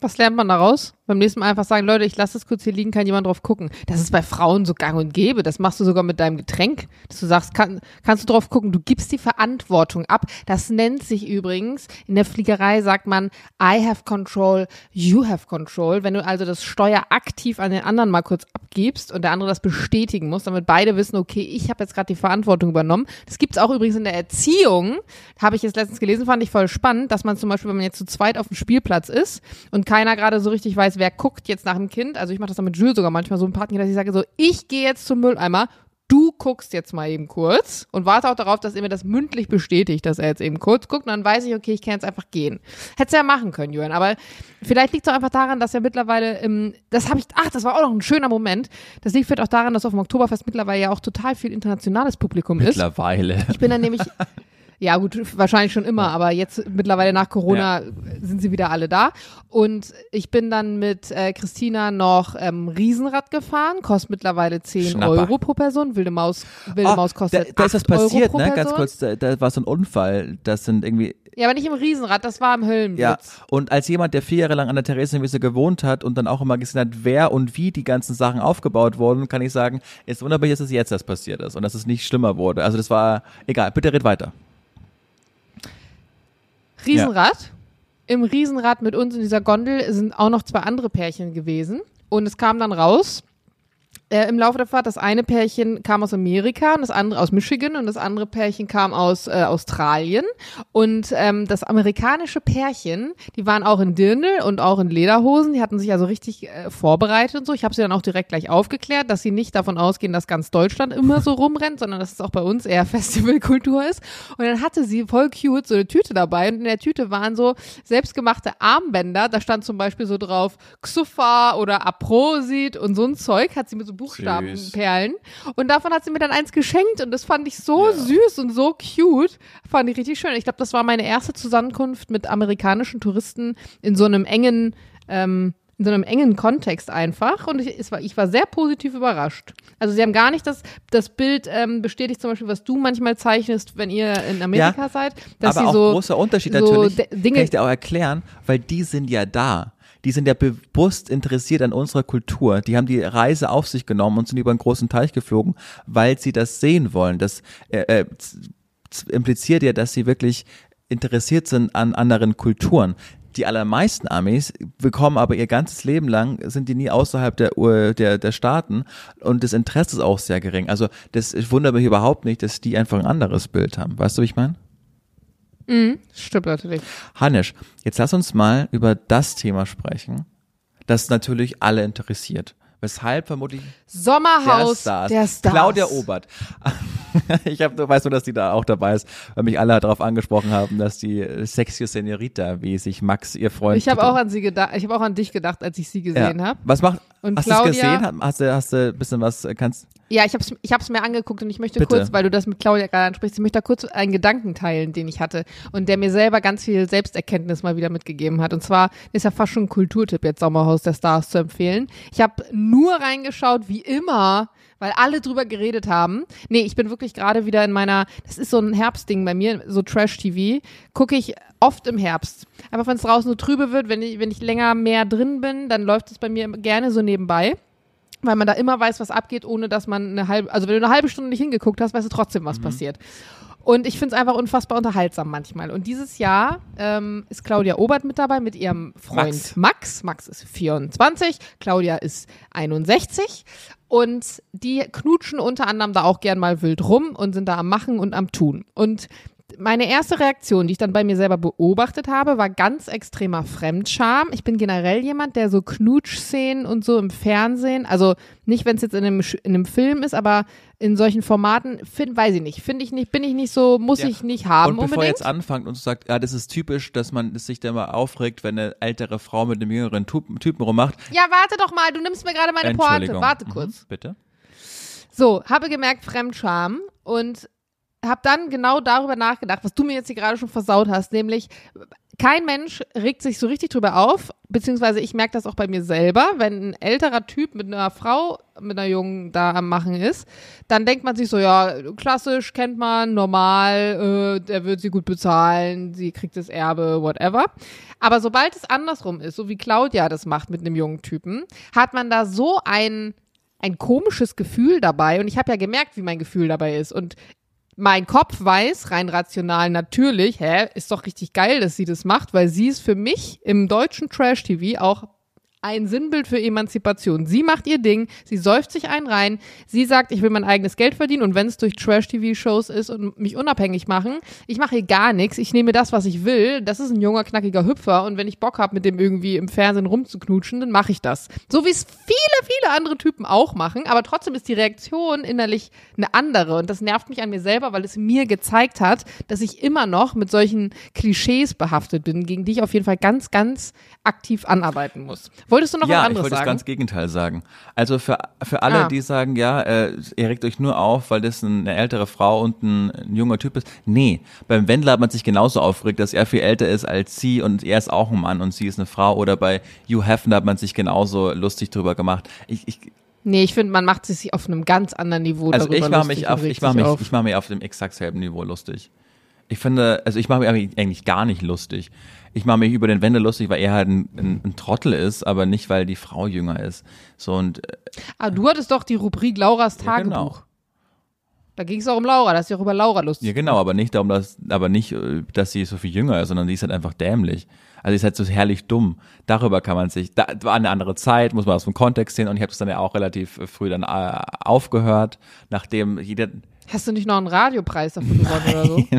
Was lernt man daraus? Beim nächsten Mal einfach sagen, Leute, ich lasse das kurz hier liegen, kann jemand drauf gucken. Das ist bei Frauen so gang und gäbe. Das machst du sogar mit deinem Getränk, dass du sagst, kann, kannst du drauf gucken. Du gibst die Verantwortung ab. Das nennt sich übrigens, in der Fliegerei sagt man, I have control, you have control. Wenn du also das Steuer aktiv an den anderen mal kurz abgibst und der andere das bestätigen muss, damit beide wissen, okay, ich habe jetzt gerade die Verantwortung übernommen. Das gibt's auch übrigens in der Erziehung. Habe ich jetzt letztens gelesen, fand ich voll spannend, dass man zum Beispiel, wenn man jetzt zu zweit auf dem Spielplatz ist und keiner gerade so richtig weiß, wer guckt jetzt nach dem Kind. Also ich mache das dann mit Jules sogar manchmal so ein Partner, dass ich sage so, ich gehe jetzt zum Mülleimer, du guckst jetzt mal eben kurz und warte auch darauf, dass er mir das mündlich bestätigt, dass er jetzt eben kurz guckt und dann weiß ich, okay, ich kann jetzt einfach gehen. Hättest ja machen können, Julian, aber vielleicht liegt es auch einfach daran, dass er mittlerweile, im, das habe ich, ach, das war auch noch ein schöner Moment. Das liegt vielleicht auch daran, dass auf dem Oktoberfest mittlerweile ja auch total viel internationales Publikum ist. Mittlerweile. Ich bin dann nämlich ja, gut, wahrscheinlich schon immer, aber jetzt mittlerweile nach Corona ja. sind sie wieder alle da. Und ich bin dann mit äh, Christina noch ähm, Riesenrad gefahren, kostet mittlerweile 10 Schnapper. Euro pro Person. Wilde Maus, Wilde oh, Maus kostet. Da, da ist das passiert, ne? Ganz kurz, da, da war so ein Unfall. Das sind irgendwie ja, aber nicht im Riesenrad, das war im Höllenblitz. Ja, und als jemand, der vier Jahre lang an der Theresienwiese gewohnt hat und dann auch immer gesehen hat, wer und wie die ganzen Sachen aufgebaut wurden, kann ich sagen, ist wunderbar, dass es jetzt das passiert ist und dass es nicht schlimmer wurde. Also das war, egal, bitte red weiter. Riesenrad. Ja. Im Riesenrad mit uns in dieser Gondel sind auch noch zwei andere Pärchen gewesen. Und es kam dann raus, äh, im Laufe der Fahrt. Das eine Pärchen kam aus Amerika und das andere aus Michigan und das andere Pärchen kam aus äh, Australien. Und ähm, das amerikanische Pärchen, die waren auch in Dirndl und auch in Lederhosen. Die hatten sich also richtig äh, vorbereitet und so. Ich habe sie dann auch direkt gleich aufgeklärt, dass sie nicht davon ausgehen, dass ganz Deutschland immer so rumrennt, sondern dass es auch bei uns eher Festivalkultur ist. Und dann hatte sie voll cute so eine Tüte dabei und in der Tüte waren so selbstgemachte Armbänder. Da stand zum Beispiel so drauf Xufa oder Aprosit und so ein Zeug. Hat sie mit so Buchstabenperlen. Und davon hat sie mir dann eins geschenkt und das fand ich so ja. süß und so cute. Fand ich richtig schön. Ich glaube, das war meine erste Zusammenkunft mit amerikanischen Touristen in so einem engen, ähm, in so einem engen Kontext einfach und ich, war, ich war sehr positiv überrascht. Also sie haben gar nicht das, das Bild ähm, bestätigt zum Beispiel, was du manchmal zeichnest, wenn ihr in Amerika ja, seid. Dass aber auch so, großer Unterschied so natürlich, Dinge, kann ich dir auch erklären, weil die sind ja da die sind ja bewusst interessiert an unserer Kultur. Die haben die Reise auf sich genommen und sind über einen großen Teich geflogen, weil sie das sehen wollen. Das äh, äh, impliziert ja, dass sie wirklich interessiert sind an anderen Kulturen. Die allermeisten Amis bekommen aber ihr ganzes Leben lang, sind die nie außerhalb der, der, der Staaten und das Interesse ist auch sehr gering. Also das ich wundere mich überhaupt nicht, dass die einfach ein anderes Bild haben. Weißt du, wie ich meine? Mhm, stimmt natürlich. Hannisch, jetzt lass uns mal über das Thema sprechen, das natürlich alle interessiert. Weshalb vermutlich Sommerhaus der Stars. Der Stars. Claudia Obert. ich hab, du weißt nur, dass die da auch dabei ist, weil mich alle darauf angesprochen haben, dass die sexy Senorita, wie sich Max ihr Freund. Ich habe auch an sie gedacht. Ich habe auch an dich gedacht, als ich sie gesehen ja. habe. Was macht? Und hast du es gesehen? Hast du hast du ein bisschen was kannst? Ja, ich habe es ich hab's mir angeguckt und ich möchte Bitte. kurz, weil du das mit Claudia gerade ansprichst, ich möchte da kurz einen Gedanken teilen, den ich hatte und der mir selber ganz viel Selbsterkenntnis mal wieder mitgegeben hat. Und zwar ist ja fast schon ein Kulturtipp jetzt Sommerhaus der Stars zu empfehlen. Ich habe nur reingeschaut, wie immer, weil alle drüber geredet haben. Nee, ich bin wirklich gerade wieder in meiner, das ist so ein Herbstding bei mir, so Trash-TV, gucke ich oft im Herbst. Aber wenn es draußen so trübe wird, wenn ich, wenn ich länger mehr drin bin, dann läuft es bei mir gerne so nebenbei weil man da immer weiß, was abgeht, ohne dass man eine halbe, also wenn du eine halbe Stunde nicht hingeguckt hast, weißt du trotzdem, was mhm. passiert. Und ich finde es einfach unfassbar unterhaltsam manchmal. Und dieses Jahr ähm, ist Claudia Obert mit dabei mit ihrem Freund Max. Max. Max ist 24, Claudia ist 61. Und die knutschen unter anderem da auch gern mal wild rum und sind da am Machen und am Tun. Und meine erste Reaktion, die ich dann bei mir selber beobachtet habe, war ganz extremer Fremdscham. Ich bin generell jemand, der so Knutschszenen und so im Fernsehen, also nicht, wenn es jetzt in einem, in einem Film ist, aber in solchen Formaten, find, weiß ich nicht, finde ich nicht, bin ich nicht so, muss ja. ich nicht haben. Und bevor unbedingt. jetzt anfängt und sagt, ja, das ist typisch, dass man sich da mal aufregt, wenn eine ältere Frau mit einem jüngeren Typen, Typen rummacht. Ja, warte doch mal, du nimmst mir gerade meine Pointe. Warte mhm, kurz. Mhm, bitte. So, habe gemerkt, Fremdscham und habe dann genau darüber nachgedacht, was du mir jetzt hier gerade schon versaut hast, nämlich kein Mensch regt sich so richtig drüber auf, beziehungsweise ich merke das auch bei mir selber, wenn ein älterer Typ mit einer Frau, mit einer Jungen da am Machen ist, dann denkt man sich so, ja, klassisch, kennt man, normal, äh, der wird sie gut bezahlen, sie kriegt das Erbe, whatever. Aber sobald es andersrum ist, so wie Claudia das macht mit einem jungen Typen, hat man da so ein ein komisches Gefühl dabei und ich habe ja gemerkt, wie mein Gefühl dabei ist und mein Kopf weiß rein rational natürlich, hä, ist doch richtig geil, dass sie das macht, weil sie ist für mich im deutschen Trash TV auch ein Sinnbild für Emanzipation. Sie macht ihr Ding, sie säuft sich einen rein, sie sagt, ich will mein eigenes Geld verdienen und wenn es durch Trash-TV-Shows ist und mich unabhängig machen, ich mache hier gar nichts, ich nehme das, was ich will, das ist ein junger, knackiger Hüpfer und wenn ich Bock habe, mit dem irgendwie im Fernsehen rumzuknutschen, dann mache ich das. So wie es viele, viele andere Typen auch machen, aber trotzdem ist die Reaktion innerlich eine andere und das nervt mich an mir selber, weil es mir gezeigt hat, dass ich immer noch mit solchen Klischees behaftet bin, gegen die ich auf jeden Fall ganz, ganz aktiv anarbeiten muss. Wolltest du noch ja, was anderes ich wollte sagen? das ganz Gegenteil sagen. Also für, für alle, Ah. die sagen, ja, äh, ihr regt euch nur auf, weil das eine ältere Frau und ein, ein junger Typ ist. Nee, beim Wendler hat man sich genauso aufgeregt, dass er viel älter ist als sie und er ist auch ein Mann und sie ist eine Frau. Oder bei Hugh Hefner hat man sich genauso lustig drüber gemacht. Ich, ich, nee, ich finde, man macht sich auf einem ganz anderen Niveau also darüber ich lustig mich auf, ich mache sich mich, auf. ich mache mich auf dem exakt selben Niveau lustig. Ich finde, also ich mache mich eigentlich gar nicht lustig. Ich mache mich über den Wendler lustig, weil er halt ein, ein, ein Trottel ist, aber nicht, weil die Frau jünger ist. So und äh, Ah, du hattest doch die Rubrik Lauras Ja, Tagebuch. genau. Da ging es auch um Laura, dass sie auch über Laura lustig Ja, genau, aber nicht darum, dass, aber nicht, äh, dass sie so viel jünger ist, sondern die ist halt einfach dämlich. Also die ist halt so herrlich dumm. Darüber kann man sich, da war eine andere Zeit, muss man aus dem Kontext sehen und ich habe das dann ja auch relativ äh, früh dann aufgehört, nachdem jeder, Hast du nicht noch einen Radiopreis dafür gewonnen oder so?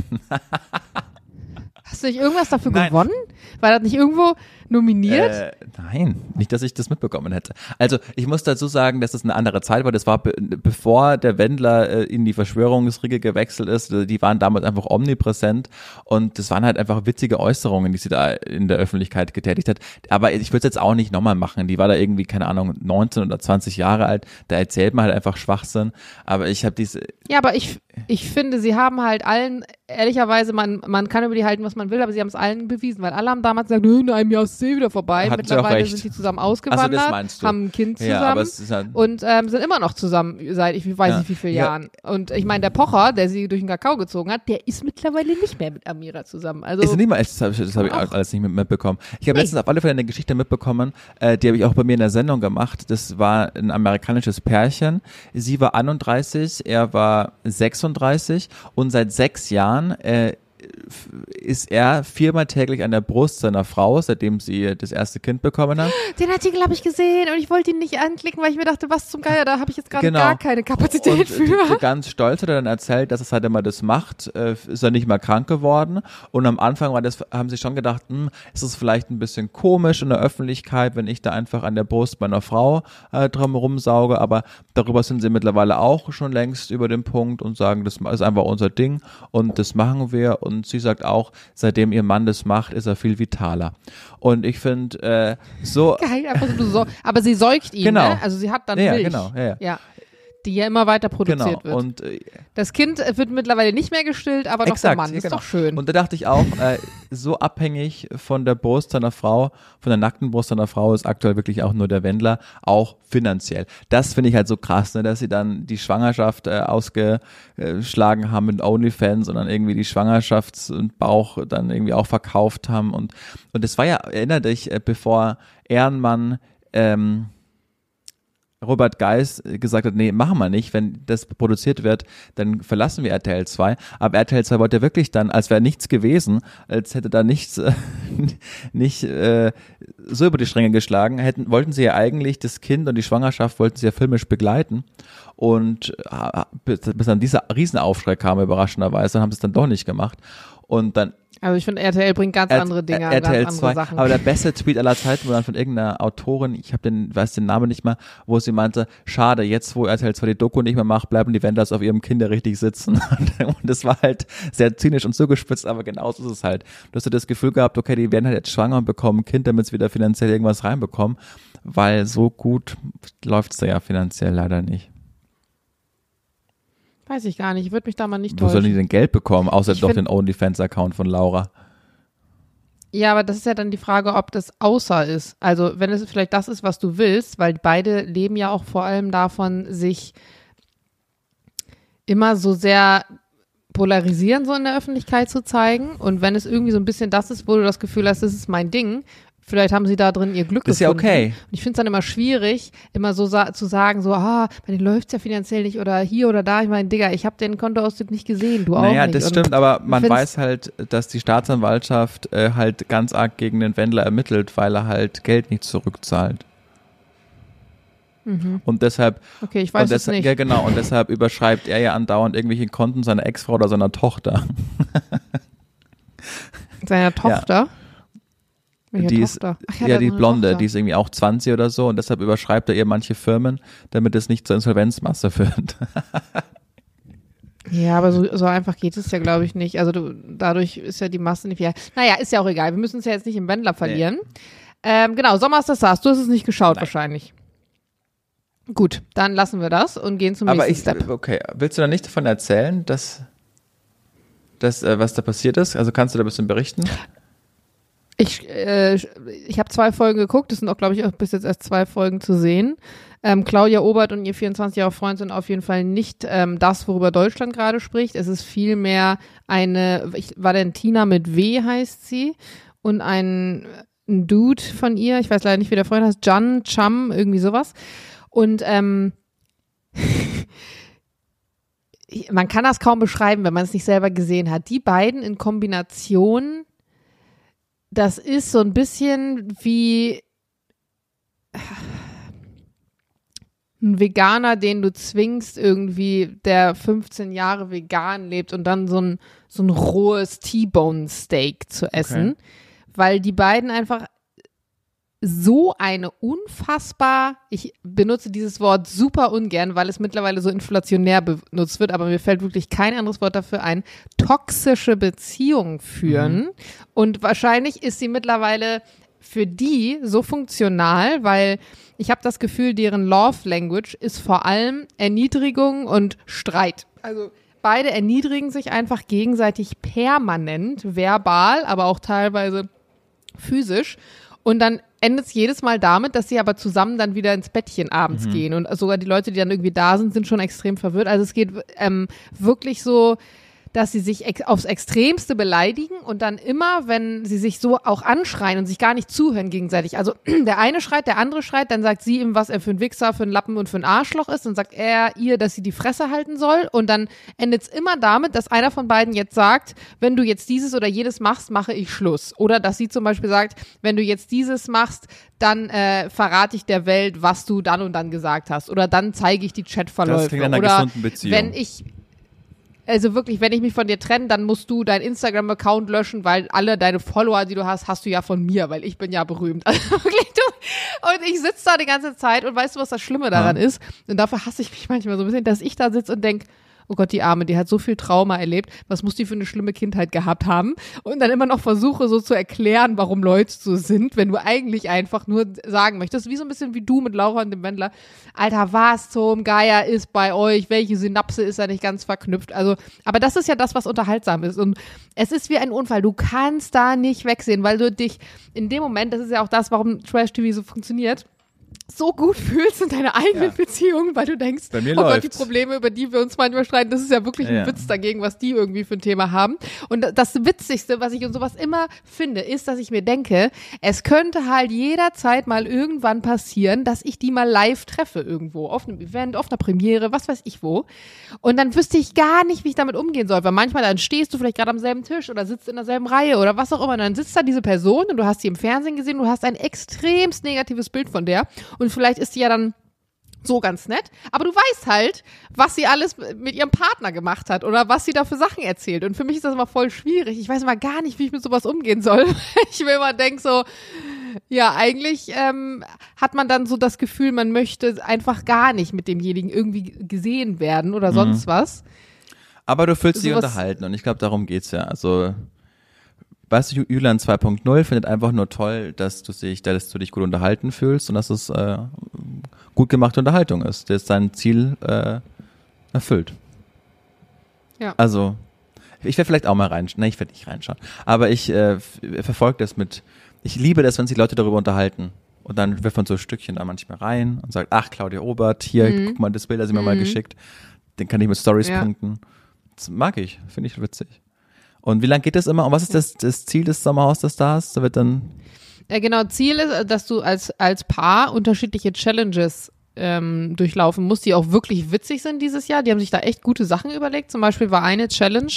Hast du nicht irgendwas dafür Nein. gewonnen? War das nicht irgendwo nominiert? Äh, nein, nicht, dass ich das mitbekommen hätte. Also ich muss dazu sagen, dass es eine andere Zeit war. Das war be bevor der Wendler äh, in die Verschwörungsriege gewechselt ist. Die waren damals einfach omnipräsent und das waren halt einfach witzige Äußerungen, die sie da in der Öffentlichkeit getätigt hat. Aber ich würde es jetzt auch nicht nochmal machen. Die war da irgendwie, keine Ahnung, 19 oder 20 Jahre alt. Da erzählt man halt einfach Schwachsinn. Aber ich habe diese, ja, aber ich, ich finde, sie haben halt allen, ehrlicherweise, man, man kann über die halten, was man will, aber sie haben es allen bewiesen, weil alle haben damals gesagt, "Nö, in einem Jahr ist sie wieder vorbei. Auch Mittlerweile recht. sind sie zusammen ausgewandert, du. haben ein Kind zusammen. ja, und ähm, sind immer noch zusammen seit ich weiß Ja. nicht wie vielen Ja. Jahren. Und ich meine, der Pocher, der sie durch den Kakao gezogen hat, der ist mittlerweile nicht mehr mit Amira zusammen. Also Ist nicht mal das habe ich, das hab ich Auch. alles nicht mit, mitbekommen. Ich habe Nee. letztens auf alle Fälle eine Geschichte mitbekommen, äh, die habe ich auch bei mir in der Sendung gemacht. Das war ein amerikanisches Pärchen. Sie war 31, er war 36 und seit sechs Jahren äh, ist er viermal täglich an der Brust seiner Frau, seitdem sie das erste Kind bekommen hat. den Artikel habe ich gesehen und ich wollte ihn nicht anklicken, weil ich mir dachte, was zum Geier, da habe ich jetzt gerade Genau. gar keine Kapazität Und für. ganz stolz hat er dann erzählt, dass es halt immer das macht, äh, ist er nicht mal krank geworden. Und am Anfang war das, haben sie schon gedacht, hm, ist es vielleicht ein bisschen komisch in der Öffentlichkeit, wenn ich da einfach an der Brust meiner Frau äh, drum rumsauge. Aber darüber sind sie mittlerweile auch schon längst über den Punkt und sagen, das ist einfach unser Ding und das machen wir. Und sie sagt auch, seitdem ihr Mann das macht, ist er viel vitaler. Und ich finde, äh, so Geil, einfach so Aber sie säugt ihn, Genau. ne? Also sie hat dann Ja, ja, Milch. genau, ja, ja. Die ja immer weiter produziert genau. wird. Und äh, das Kind äh, wird mittlerweile nicht mehr gestillt, aber noch der Mann. Ist genau. doch schön. Und da dachte ich auch, äh, so abhängig von der Brust seiner Frau, von der nackten Brust seiner Frau ist aktuell wirklich auch nur der Wendler, auch finanziell. Das finde ich halt so krass, ne, dass sie dann die Schwangerschaft äh, ausgeschlagen haben mit OnlyFans und dann irgendwie die Schwangerschafts- und Bauch dann irgendwie auch verkauft haben. Und, und das war ja, erinnere dich, äh, bevor Ehrenmann ähm, Robert Geis gesagt hat, nee, machen wir nicht, wenn das produziert wird, dann verlassen wir RTL 2. Aber RTL 2 wollte wirklich dann, als wäre nichts gewesen, als hätte da nichts, äh, nicht äh, so über die Stränge geschlagen, hätten, wollten sie ja eigentlich das Kind und die Schwangerschaft wollten sie ja filmisch begleiten. Und äh, bis, bis dann dieser Riesenaufschrei kam, überraschenderweise, haben sie es dann doch nicht gemacht. Und dann also ich finde, RTL bringt ganz R- andere Dinge, R- ganz RTL andere 2. Sachen. Aber der beste Tweet aller Zeiten war dann von irgendeiner Autorin, ich habe den, weiß den Namen nicht mehr, wo sie meinte, schade, jetzt wo RTL 2 die Doku nicht mehr macht, bleiben die Wenders auf ihrem Kinder richtig sitzen. Und das war halt sehr zynisch und zugespitzt, aber genauso ist es halt. Du hast du das Gefühl gehabt, okay, die werden halt jetzt schwanger und bekommen ein Kind, damit sie wieder finanziell irgendwas reinbekommen, weil so gut läuft's da ja finanziell leider nicht. Weiß ich gar nicht. Ich würde mich da mal nicht Wo sollen die täuschen. denn Geld bekommen, außer Ich doch den OnlyFans-Account von Laura? Ja, aber das ist ja dann die Frage, ob das außer ist. Also wenn es vielleicht das ist, was du willst, weil beide leben ja auch vor allem davon, sich immer so sehr polarisieren, so in der Öffentlichkeit zu zeigen. Und wenn es irgendwie so ein bisschen das ist, wo du das Gefühl hast, das ist mein Ding, Vielleicht haben sie da drin ihr Glück Das ist ja gefunden. okay. Und ich finde es dann immer schwierig, immer so sa zu sagen, so, ah, bei denen läuft's ja finanziell nicht oder hier oder da. Ich meine, Digga, ich habe den Kontoauszug nicht gesehen, du auch Naja, nicht. das Und stimmt, aber man weiß halt, dass die Staatsanwaltschaft äh, halt ganz arg gegen den Wendler ermittelt, weil er halt Geld nicht zurückzahlt. Und deshalb, Okay, ich weiß es nicht. ja genau, und deshalb überschreibt er ja andauernd irgendwelche Konten seiner Ex-Frau oder seiner Tochter. Seiner Tochter. Welche die ist, Tochter? Ach ja, hat die Blonde, Tochter. die ist irgendwie auch 20 oder so und deshalb überschreibt er ihr manche Firmen, damit es nicht zur Insolvenzmasse führt. Ja, aber so, so einfach geht es ja, glaube ich, nicht. Also du, dadurch ist ja die Masse nicht viel. Naja, ist ja auch egal. Wir müssen es ja jetzt nicht im Wendler verlieren. Ähm, genau, Sommer ist das Saß. Du hast es nicht geschaut wahrscheinlich. Gut, dann lassen wir das und gehen zum Aber nächsten ich, Step. okay, willst du da nicht davon erzählen, dass, dass äh, was da passiert ist? Also kannst du da ein bisschen berichten? Ich, äh, ich habe zwei Folgen geguckt. Es sind auch, glaube ich, auch bis jetzt erst zwei Folgen zu sehen. Ähm, Claudia Obert und ihr 24-jähriger Freund sind auf jeden Fall nicht ähm, das, worüber Deutschland gerade spricht. Es ist vielmehr eine, ich, war denn Tina mit W heißt sie und ein, ein Dude von ihr, ich weiß leider nicht, wie der Freund heißt, Jan Chum, irgendwie sowas. Und ähm, man kann das kaum beschreiben, wenn man es nicht selber gesehen hat. Die beiden in Kombination das ist so ein bisschen wie ein Veganer, den du zwingst, irgendwie, der 15 Jahre vegan lebt und dann so ein, so ein rohes T-Bone Steak zu essen. Weil die beiden einfach so eine unfassbar, ich benutze dieses Wort super ungern, weil es mittlerweile so inflationär benutzt wird, aber mir fällt wirklich kein anderes Wort dafür ein, toxische Beziehungen führen. Und wahrscheinlich ist sie mittlerweile für die so funktional, weil ich habe das Gefühl, deren Love Language ist vor allem Erniedrigung und Streit. Also beide erniedrigen sich einfach gegenseitig permanent, verbal, aber auch teilweise physisch. Und dann endet es jedes Mal damit, dass sie aber zusammen dann wieder ins Bettchen abends gehen. Und sogar die Leute, die dann irgendwie da sind, sind schon extrem verwirrt. Also es geht ähm, wirklich so, dass sie sich ex aufs Extremste beleidigen und dann immer, wenn sie sich so auch anschreien und sich gar nicht zuhören gegenseitig. Also der eine schreit, der andere schreit, dann sagt sie ihm, was er für ein Wichser, für ein Lappen und für ein Arschloch ist. Dann sagt er ihr, dass sie die Fresse halten soll. Und dann endet es immer damit, dass einer von beiden jetzt sagt, wenn du jetzt dieses oder jedes machst, mache ich Schluss. Oder dass sie zum Beispiel sagt, wenn du jetzt dieses machst, dann äh, verrate ich der Welt, was du dann und dann gesagt hast. Oder dann zeige ich die Chatverläufe. Das klingt einer Oder gesunden Beziehung. wenn ich also wirklich, wenn ich mich von dir trenne, dann musst du deinen Instagram-Account löschen, weil alle deine Follower, die du hast, hast du ja von mir, weil ich bin ja berühmt. Also wirklich, du, und ich sitze da die ganze Zeit und weißt du, was das Schlimme daran ist? Und dafür hasse ich mich manchmal so ein bisschen, dass ich da sitze und denk, oh Gott, die Arme, die hat so viel Trauma erlebt, was muss die für eine schlimme Kindheit gehabt haben? Und dann immer noch versuche so zu erklären, warum Leute so sind, wenn du eigentlich einfach nur sagen möchtest, wie so ein bisschen wie du mit Laura und dem Wendler, Alter, was zum Geier ist bei euch, welche Synapse ist da nicht ganz verknüpft? Also, aber das ist ja das, was unterhaltsam ist und es ist wie ein Unfall, du kannst da nicht wegsehen, weil du dich in dem Moment, das ist ja auch das, warum Trash TV so funktioniert, so gut fühlst in deiner eigenen Ja. Beziehung, weil du denkst, oh Gott, die läuft's. Probleme, über die wir uns manchmal streiten, das ist ja wirklich ein Ja. Witz dagegen, was die irgendwie für ein Thema haben. Und das Witzigste, was ich und sowas immer finde, ist, dass ich mir denke, es könnte halt jederzeit mal irgendwann passieren, dass ich die mal live treffe irgendwo, auf einem Event, auf einer Premiere, was weiß ich wo. Und dann wüsste ich gar nicht, wie ich damit umgehen soll, weil manchmal dann stehst du vielleicht gerade am selben Tisch oder sitzt in derselben Reihe oder was auch immer. Und dann sitzt da diese Person und du hast sie im Fernsehen gesehen, du hast ein extremst negatives Bild von der und vielleicht ist die ja dann so ganz nett. Aber du weißt halt, was sie alles mit ihrem Partner gemacht hat oder was sie da für Sachen erzählt. Und für mich ist das immer voll schwierig. Ich weiß immer gar nicht, wie ich mit sowas umgehen soll. Ich mir immer denke so, ja, eigentlich ähm, hat man dann so das Gefühl, man möchte einfach gar nicht mit demjenigen irgendwie gesehen werden oder sonst was. Aber du fühlst dich unterhalten und ich glaube, darum geht's ja. Also, weißt du, Julian 2.0 findet einfach nur toll, dass du dich, dass du dich gut unterhalten fühlst und dass es äh, gut gemachte Unterhaltung ist. Der ist sein Ziel äh, erfüllt. Ja. Also, Ich werde vielleicht auch mal reinschauen. Nein, ich werde nicht reinschauen. Aber ich äh, verfolge das mit, ich liebe das, wenn sich Leute darüber unterhalten. Und dann wirft man so Stückchen da manchmal rein und sagt, ach, Claudia Obert, hier, Mhm. guck mal, das Bild, das sie mir mal geschickt. Den kann ich mit Stories Ja. punkten. Das mag ich, finde ich witzig. Und wie lange geht das immer? Und was ist das, das Ziel des Sommerhaus der Stars? Da wird dann, Ja, genau. Ziel ist, dass du als, als Paar unterschiedliche Challenges ähm, durchlaufen musst, die auch wirklich witzig sind dieses Jahr. Die haben sich da echt gute Sachen überlegt. Zum Beispiel war eine Challenge,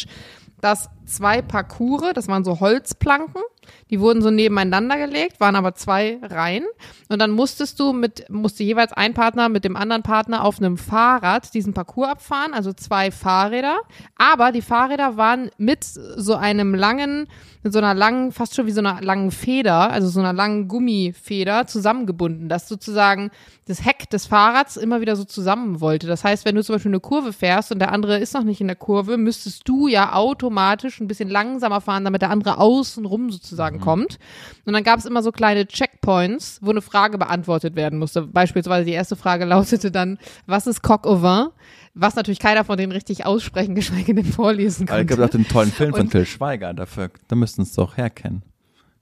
dass zwei Parcours, das waren so Holzplanken, die wurden so nebeneinander gelegt, waren aber zwei Reihen. Und dann musstest du mit, musste jeweils ein Partner mit dem anderen Partner auf einem Fahrrad diesen Parcours abfahren, also zwei Fahrräder. Aber die Fahrräder waren mit so einem langen, mit so einer langen, fast schon wie so einer langen Feder, also so einer langen Gummifeder zusammengebunden, dass sozusagen das Heck des Fahrrads immer wieder so zusammen wollte. Das heißt, wenn du zum Beispiel eine Kurve fährst und der andere ist noch nicht in der Kurve, müsstest du ja automatisch ein bisschen langsamer fahren, damit der andere außenrum sozusagen kommt. Und dann gab es immer so kleine Checkpoints, wo eine Frage beantwortet werden musste. Beispielsweise die erste Frage lautete dann, was ist Coq au vin? Was natürlich keiner von denen richtig aussprechen, geschweige denn vorlesen aber es konnte. gibt auch den tollen Film von Till Schweiger dafür. Da müssten es doch herkennen.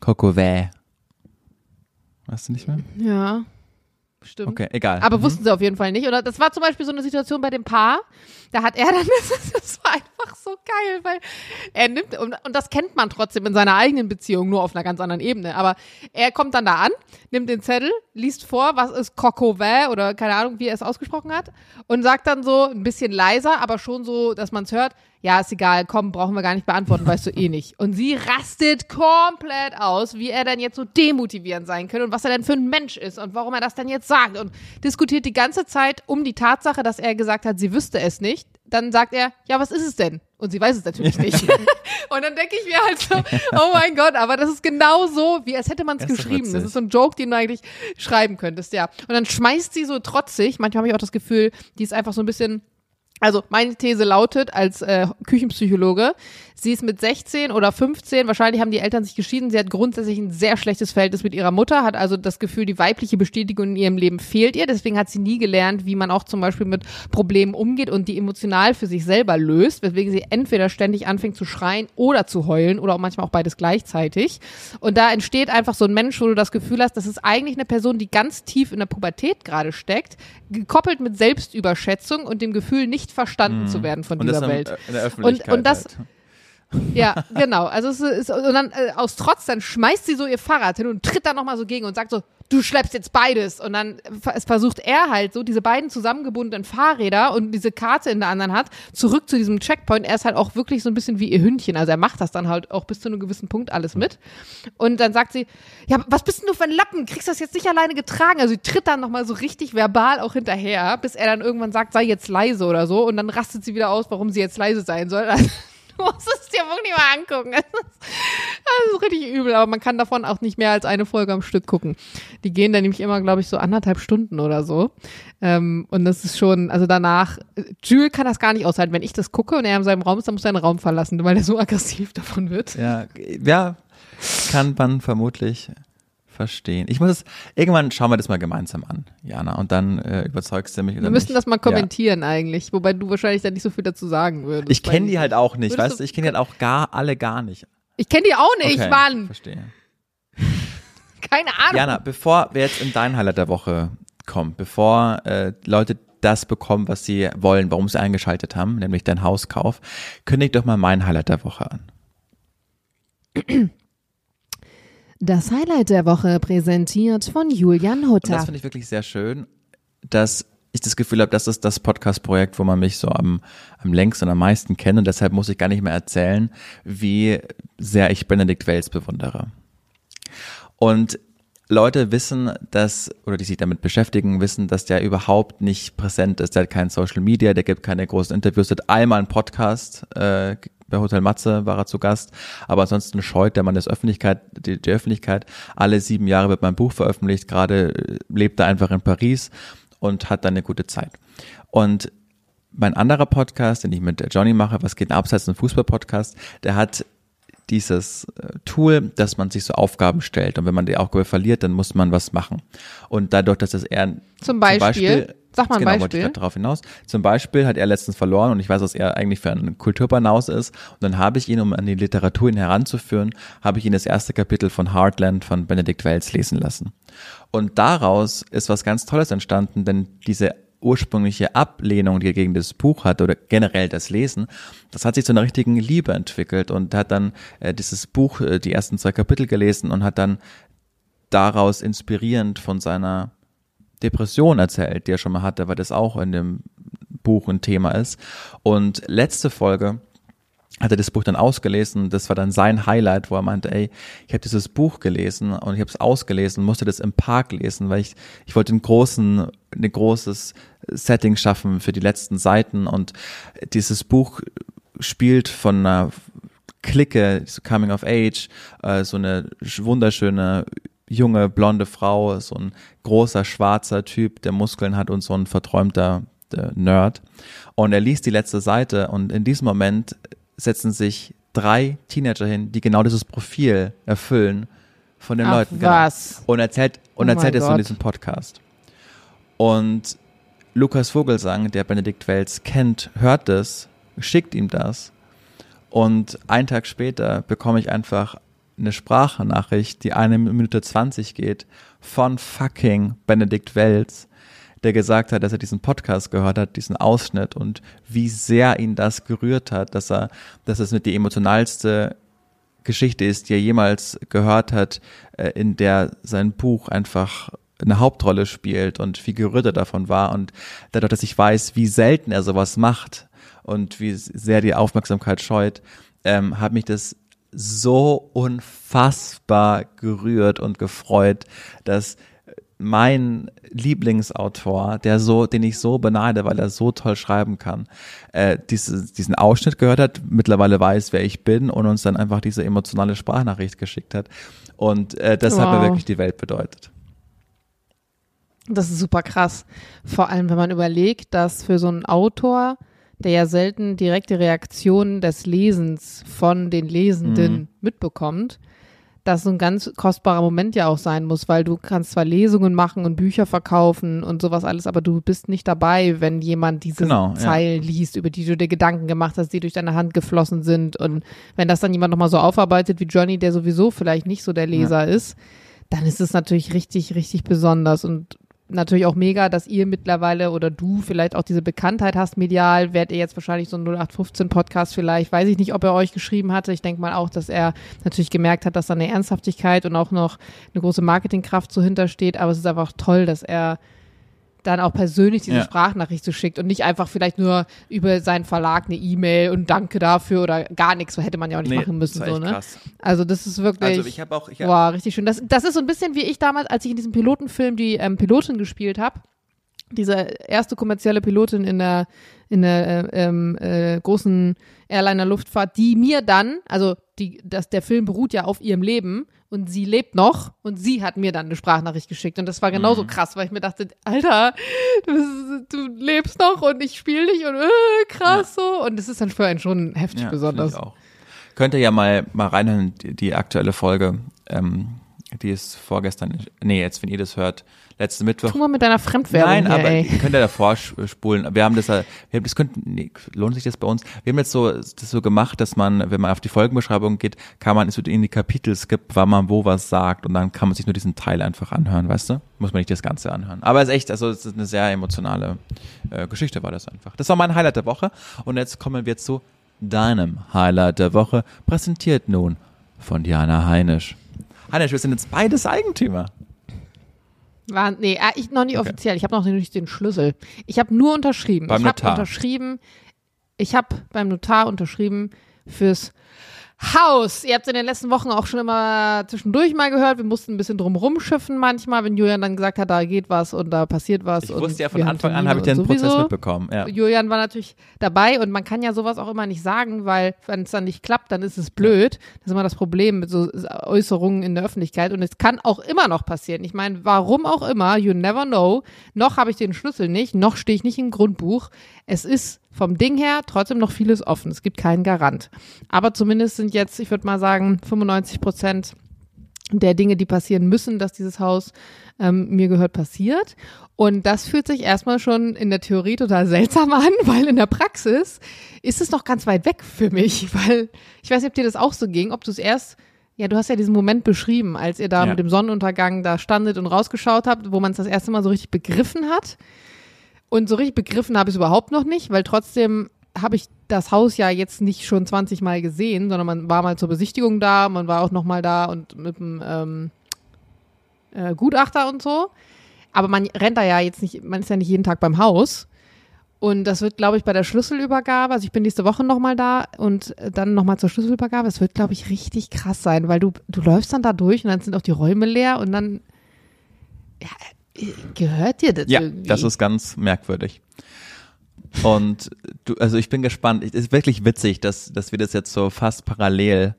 Coco Vä. Weißt du nicht mehr? Ja, stimmt. Okay, egal. Aber Mhm. wussten sie auf jeden Fall nicht. Oder das war zum Beispiel so eine Situation bei dem Paar. Da hat er dann, das, das war einfach so geil, weil er nimmt, und, und das kennt man trotzdem in seiner eigenen Beziehung, nur auf einer ganz anderen Ebene. Aber er kommt dann da an, nimmt den Zettel, liest vor, was ist Cocovet oder keine Ahnung, wie er es ausgesprochen hat, und sagt dann so ein bisschen leiser, aber schon so, dass man es hört. Ja, ist egal, komm, brauchen wir gar nicht beantworten, weißt du eh nicht. Und sie rastet komplett aus, wie er denn jetzt so demotivierend sein könnte und was er denn für ein Mensch ist und warum er das denn jetzt sagt und diskutiert die ganze Zeit um die Tatsache, dass er gesagt hat, sie wüsste es nicht. Dann sagt er, ja, was ist es denn? Und sie weiß es natürlich nicht. und dann denke ich mir halt so, oh mein Gott, aber das ist genau so, wie als hätte man es geschrieben. Das ist so ein Joke, den du eigentlich schreiben könntest, ja. Und dann schmeißt sie so trotzig, manchmal habe ich auch das Gefühl, die ist einfach so ein bisschen also meine These lautet als äh, Küchenpsychologe, sie ist mit 16 oder 15, wahrscheinlich haben die Eltern sich geschieden, sie hat grundsätzlich ein sehr schlechtes Verhältnis mit ihrer Mutter, hat also das Gefühl, die weibliche Bestätigung in ihrem Leben fehlt ihr, deswegen hat sie nie gelernt, wie man auch zum Beispiel mit Problemen umgeht und die emotional für sich selber löst, weswegen sie entweder ständig anfängt zu schreien oder zu heulen oder auch manchmal auch beides gleichzeitig. Und da entsteht einfach so ein Mensch, wo du das Gefühl hast, das ist eigentlich eine Person, die ganz tief in der Pubertät gerade steckt, gekoppelt mit Selbstüberschätzung und dem Gefühl, nicht verstanden zu werden von Mhm. und dieser Welt. in der Öffentlichkeit. und das- halt. Ja, genau. Also es ist, und dann äh, aus Trotz, dann schmeißt sie so ihr Fahrrad hin und tritt dann nochmal so gegen und sagt so, du schleppst jetzt beides. Und dann versucht er halt so, diese beiden zusammengebundenen Fahrräder und diese Karte in der anderen hat, zurück zu diesem Checkpoint. Er ist halt auch wirklich so ein bisschen wie ihr Hündchen. Also er macht das dann halt auch bis zu einem gewissen Punkt alles mit. Und dann sagt sie, ja, was bist denn du für ein Lappen? Kriegst das jetzt nicht alleine getragen? Also sie tritt dann nochmal so richtig verbal auch hinterher, bis er dann irgendwann sagt, sei jetzt leise oder so. Und dann rastet sie wieder aus, warum sie jetzt leise sein soll. Du musst es dir wirklich mal angucken. Das ist, richtig übel, aber man kann davon auch nicht mehr als eine Folge am Stück gucken. Die gehen dann nämlich immer, glaube ich, so anderthalb Stunden oder so. Ähm, und das ist schon, also danach, Jules kann das gar nicht aushalten. Wenn ich das gucke und er in seinem Raum ist, dann muss er den Raum verlassen, weil er so aggressiv davon wird. Ja, ja, kann man vermutlich verstehen. Ich muss es, irgendwann schauen wir das mal gemeinsam an, Jana, und dann äh, überzeugst du mich. oder Wir müssten nicht. das mal Ja. kommentieren eigentlich, wobei du wahrscheinlich dann nicht so viel dazu sagen würdest. Ich kenne die halt auch nicht, weißt du- du, ich kenne die halt auch gar, alle gar nicht. Ich kenne die auch nicht, Okay, Mann. Verstehe. Keine Ahnung. Jana, bevor wir jetzt in dein Highlight der Woche kommen, bevor äh, Leute das bekommen, was sie wollen, warum sie eingeschaltet haben, nämlich dein Hauskauf, kündig doch mal mein Highlight der Woche an. Das Highlight der Woche präsentiert von Julian Und das Hutter. finde ich wirklich sehr schön, dass ich das Gefühl habe, das ist das Podcast-Projekt, wo man mich so am, am längsten und am meisten kennt. Und deshalb muss ich gar nicht mehr erzählen, wie sehr ich Benedikt Wells bewundere. Und Leute wissen, dass, oder die sich damit beschäftigen, wissen, dass der überhaupt nicht präsent ist. Der hat kein Social Media, der gibt keine großen Interviews, der hat einmal einen Podcast, äh, bei Hotel Matze war er zu Gast, aber ansonsten scheut der Mann das Öffentlichkeit, die, die Öffentlichkeit. Alle sieben Jahre wird mein Buch veröffentlicht, gerade äh, lebt er einfach in Paris und hat dann eine gute Zeit. Und mein anderer Podcast, den ich mit Johnny mache, was geht denn abseits ein Fußball-Podcast, der hat dieses äh, Tool, dass man sich so Aufgaben stellt und wenn man die Aufgabe verliert, dann muss man was machen. Und dadurch, dass das eher Zum Beispiel? Sag mal ein genau, wollte ich Beispiel. gerade darauf hinaus. Zum Beispiel hat er letztens verloren und ich weiß, was er eigentlich für ein Kulturbanause ist. Und dann habe ich ihn, um an die Literatur ihn heranzuführen, habe ich ihn das erste Kapitel von Heartland von Benedikt Wells lesen lassen. Und daraus ist was ganz Tolles entstanden, denn diese ursprüngliche Ablehnung, die er gegen das Buch hatte oder generell das Lesen, das hat sich zu einer richtigen Liebe entwickelt und hat dann äh, dieses Buch, äh, die ersten zwei Kapitel gelesen und hat dann daraus inspirierend von seiner Depression erzählt, die er schon mal hatte, weil das auch in dem Buch ein Thema ist. Und letzte Folge hat er das Buch dann ausgelesen. Das war dann sein Highlight, wo er meinte, ey, ich habe dieses Buch gelesen und ich habe es ausgelesen, musste das im Park lesen, weil ich, ich wollte einen großen, ein großes Setting schaffen für die letzten Seiten. Und dieses Buch spielt von einer Clique, so Coming of Age, äh, so eine wunderschöne junge blonde Frau, so ein großer schwarzer Typ, der Muskeln hat und so ein verträumter äh, Nerd. Und er liest die letzte Seite und in diesem Moment setzen sich drei Teenager hin, die genau dieses Profil erfüllen von den Ach, Leuten. was? Genau. Und erzählt, und Oh erzählt es in diesem Podcast. Und Lukas Vogelsang, der Benedikt Wells kennt, hört es, schickt ihm das. Und einen Tag später bekomme ich einfach eine Sprachnachricht, die eine Minute 20 geht, von fucking Benedikt Wells, der gesagt hat, dass er diesen Podcast gehört hat, diesen Ausschnitt und wie sehr ihn das gerührt hat, dass er, dass es mit die emotionalste Geschichte ist, die er jemals gehört hat, äh, in der sein Buch einfach eine Hauptrolle spielt und wie gerührt er davon war und dadurch, dass ich weiß, wie selten er sowas macht und wie sehr die Aufmerksamkeit scheut, ähm, hat mich das so unfassbar gerührt und gefreut, dass mein Lieblingsautor, der so, den ich so beneide, weil er so toll schreiben kann, äh, diese, diesen Ausschnitt gehört hat, mittlerweile weiß, wer ich bin und uns dann einfach diese emotionale Sprachnachricht geschickt hat. Und äh, das hat mir Wow. wirklich die Welt bedeutet. Das ist super krass. Vor allem, wenn man überlegt, dass für so einen Autor, der ja selten direkte Reaktionen des Lesens von den Lesenden Mhm. mitbekommt, das so ein ganz kostbarer Moment ja auch sein muss, weil du kannst zwar Lesungen machen und Bücher verkaufen und sowas alles, aber du bist nicht dabei, wenn jemand diese Genau, ja. Zeilen liest, über die du dir Gedanken gemacht hast, die durch deine Hand geflossen sind und wenn das dann jemand nochmal so aufarbeitet wie Johnny, der sowieso vielleicht nicht so der Leser ist, dann ist es natürlich richtig, richtig besonders und natürlich auch mega, dass ihr mittlerweile oder du vielleicht auch diese Bekanntheit hast medial. Werdet ihr jetzt wahrscheinlich so ein 0815 Podcast vielleicht, weiß ich nicht, ob er euch geschrieben hatte. Ich denke mal auch, dass er natürlich gemerkt hat, dass da eine Ernsthaftigkeit und auch noch eine große Marketingkraft so hintersteht. Aber es ist einfach toll, dass er dann auch persönlich diese Ja. Sprachnachricht so schickt und nicht einfach vielleicht nur über seinen Verlag eine E-Mail und Danke dafür oder gar nichts. So hätte man ja auch nicht machen müssen. So, ne? krass. Also das ist wirklich. Also ich habe auch, ich hab, Wow, richtig schön. Das, das ist so ein bisschen wie ich damals, als ich in diesem Pilotenfilm die ähm, Pilotin gespielt habe. Diese erste kommerzielle Pilotin in der, in der äh, ähm, äh, großen Airliner-Luftfahrt, die mir dann, also die, das, der Film beruht ja auf ihrem Leben und sie lebt noch und sie hat mir dann eine Sprachnachricht geschickt. Und das war genauso krass, weil ich mir dachte, Alter, du, du lebst noch und ich spiele dich und äh, krass so. Und das ist dann für einen schon heftig ja, besonders. Könnt ihr ja mal, mal reinhören, die, die aktuelle Folge, ähm, die ist vorgestern, nee, jetzt, wenn ihr das hört, letzten Mittwoch. Tu mal mit deiner Fremdwerbung Nein, hier, aber ey. ihr könnt ja davor spulen. Wir haben das, ja- wir haben das könnten, nee, lohnt sich das bei uns? Wir haben jetzt so, das so gemacht, dass man, wenn man auf die Folgenbeschreibung geht, kann man so in die Kapitel skippen, wann man wo was sagt und dann kann man sich nur diesen Teil einfach anhören, weißt du? Muss man nicht das Ganze anhören. Aber es ist echt, also es ist eine sehr emotionale äh, Geschichte war das einfach. Das war mein Highlight der Woche und jetzt kommen wir zu deinem Highlight der Woche, präsentiert nun von Diana Heinisch. Heinisch, wir sind jetzt beides Eigentümer. War, nee, äh, ich noch nicht Okay. offiziell. Ich habe noch nicht den Schlüssel. Ich habe nur unterschrieben. Beim ich habe unterschrieben. Ich habe beim Notar unterschrieben fürs Haus. Ihr habt in den letzten Wochen auch schon immer zwischendurch mal gehört. Wir mussten ein bisschen drum rumschiffen manchmal, wenn Julian dann gesagt hat, da geht was und da passiert was. Ich wusste ja von Anfang an, habe ich den und Prozess sowieso. mitbekommen. Ja. Julian war natürlich dabei und man kann ja sowas auch immer nicht sagen, weil wenn es dann nicht klappt, dann ist es blöd. Das ist immer das Problem mit so Äußerungen in der Öffentlichkeit und es kann auch immer noch passieren. Ich meine, warum auch immer, you never know. Noch habe ich den Schlüssel nicht, noch stehe ich nicht im Grundbuch. Es ist vom Ding her trotzdem noch vieles offen. Es gibt keinen Garant. Aber zumindest sind jetzt, ich würde mal sagen, 95 Prozent der Dinge, die passieren müssen, dass dieses Haus ähm, mir gehört, passiert. Und das fühlt sich erstmal schon in der Theorie total seltsam an, weil in der Praxis ist es noch ganz weit weg für mich, weil ich weiß nicht, ob dir das auch so ging, ob du es erst ja, du hast ja diesen Moment beschrieben, als ihr da ja. mit dem Sonnenuntergang da standet und rausgeschaut habt, wo man es das erste Mal so richtig begriffen hat. Und so richtig begriffen habe ich es überhaupt noch nicht, weil trotzdem habe ich das Haus ja jetzt nicht schon 20 Mal gesehen, sondern man war mal zur Besichtigung da, man war auch noch mal da und mit dem ähm, äh, Gutachter und so. Aber man rennt da ja jetzt nicht, man ist ja nicht jeden Tag beim Haus. Und das wird, glaube ich, bei der Schlüsselübergabe, also ich bin nächste Woche nochmal da und dann nochmal zur Schlüsselübergabe. Es wird, glaube ich, richtig krass sein, weil du, du läufst dann da durch und dann sind auch die Räume leer und dann ja, gehört dir das ja, irgendwie. das ist ganz merkwürdig. Und du, also ich bin gespannt. Es ist wirklich witzig, dass, dass wir das jetzt so fast parallel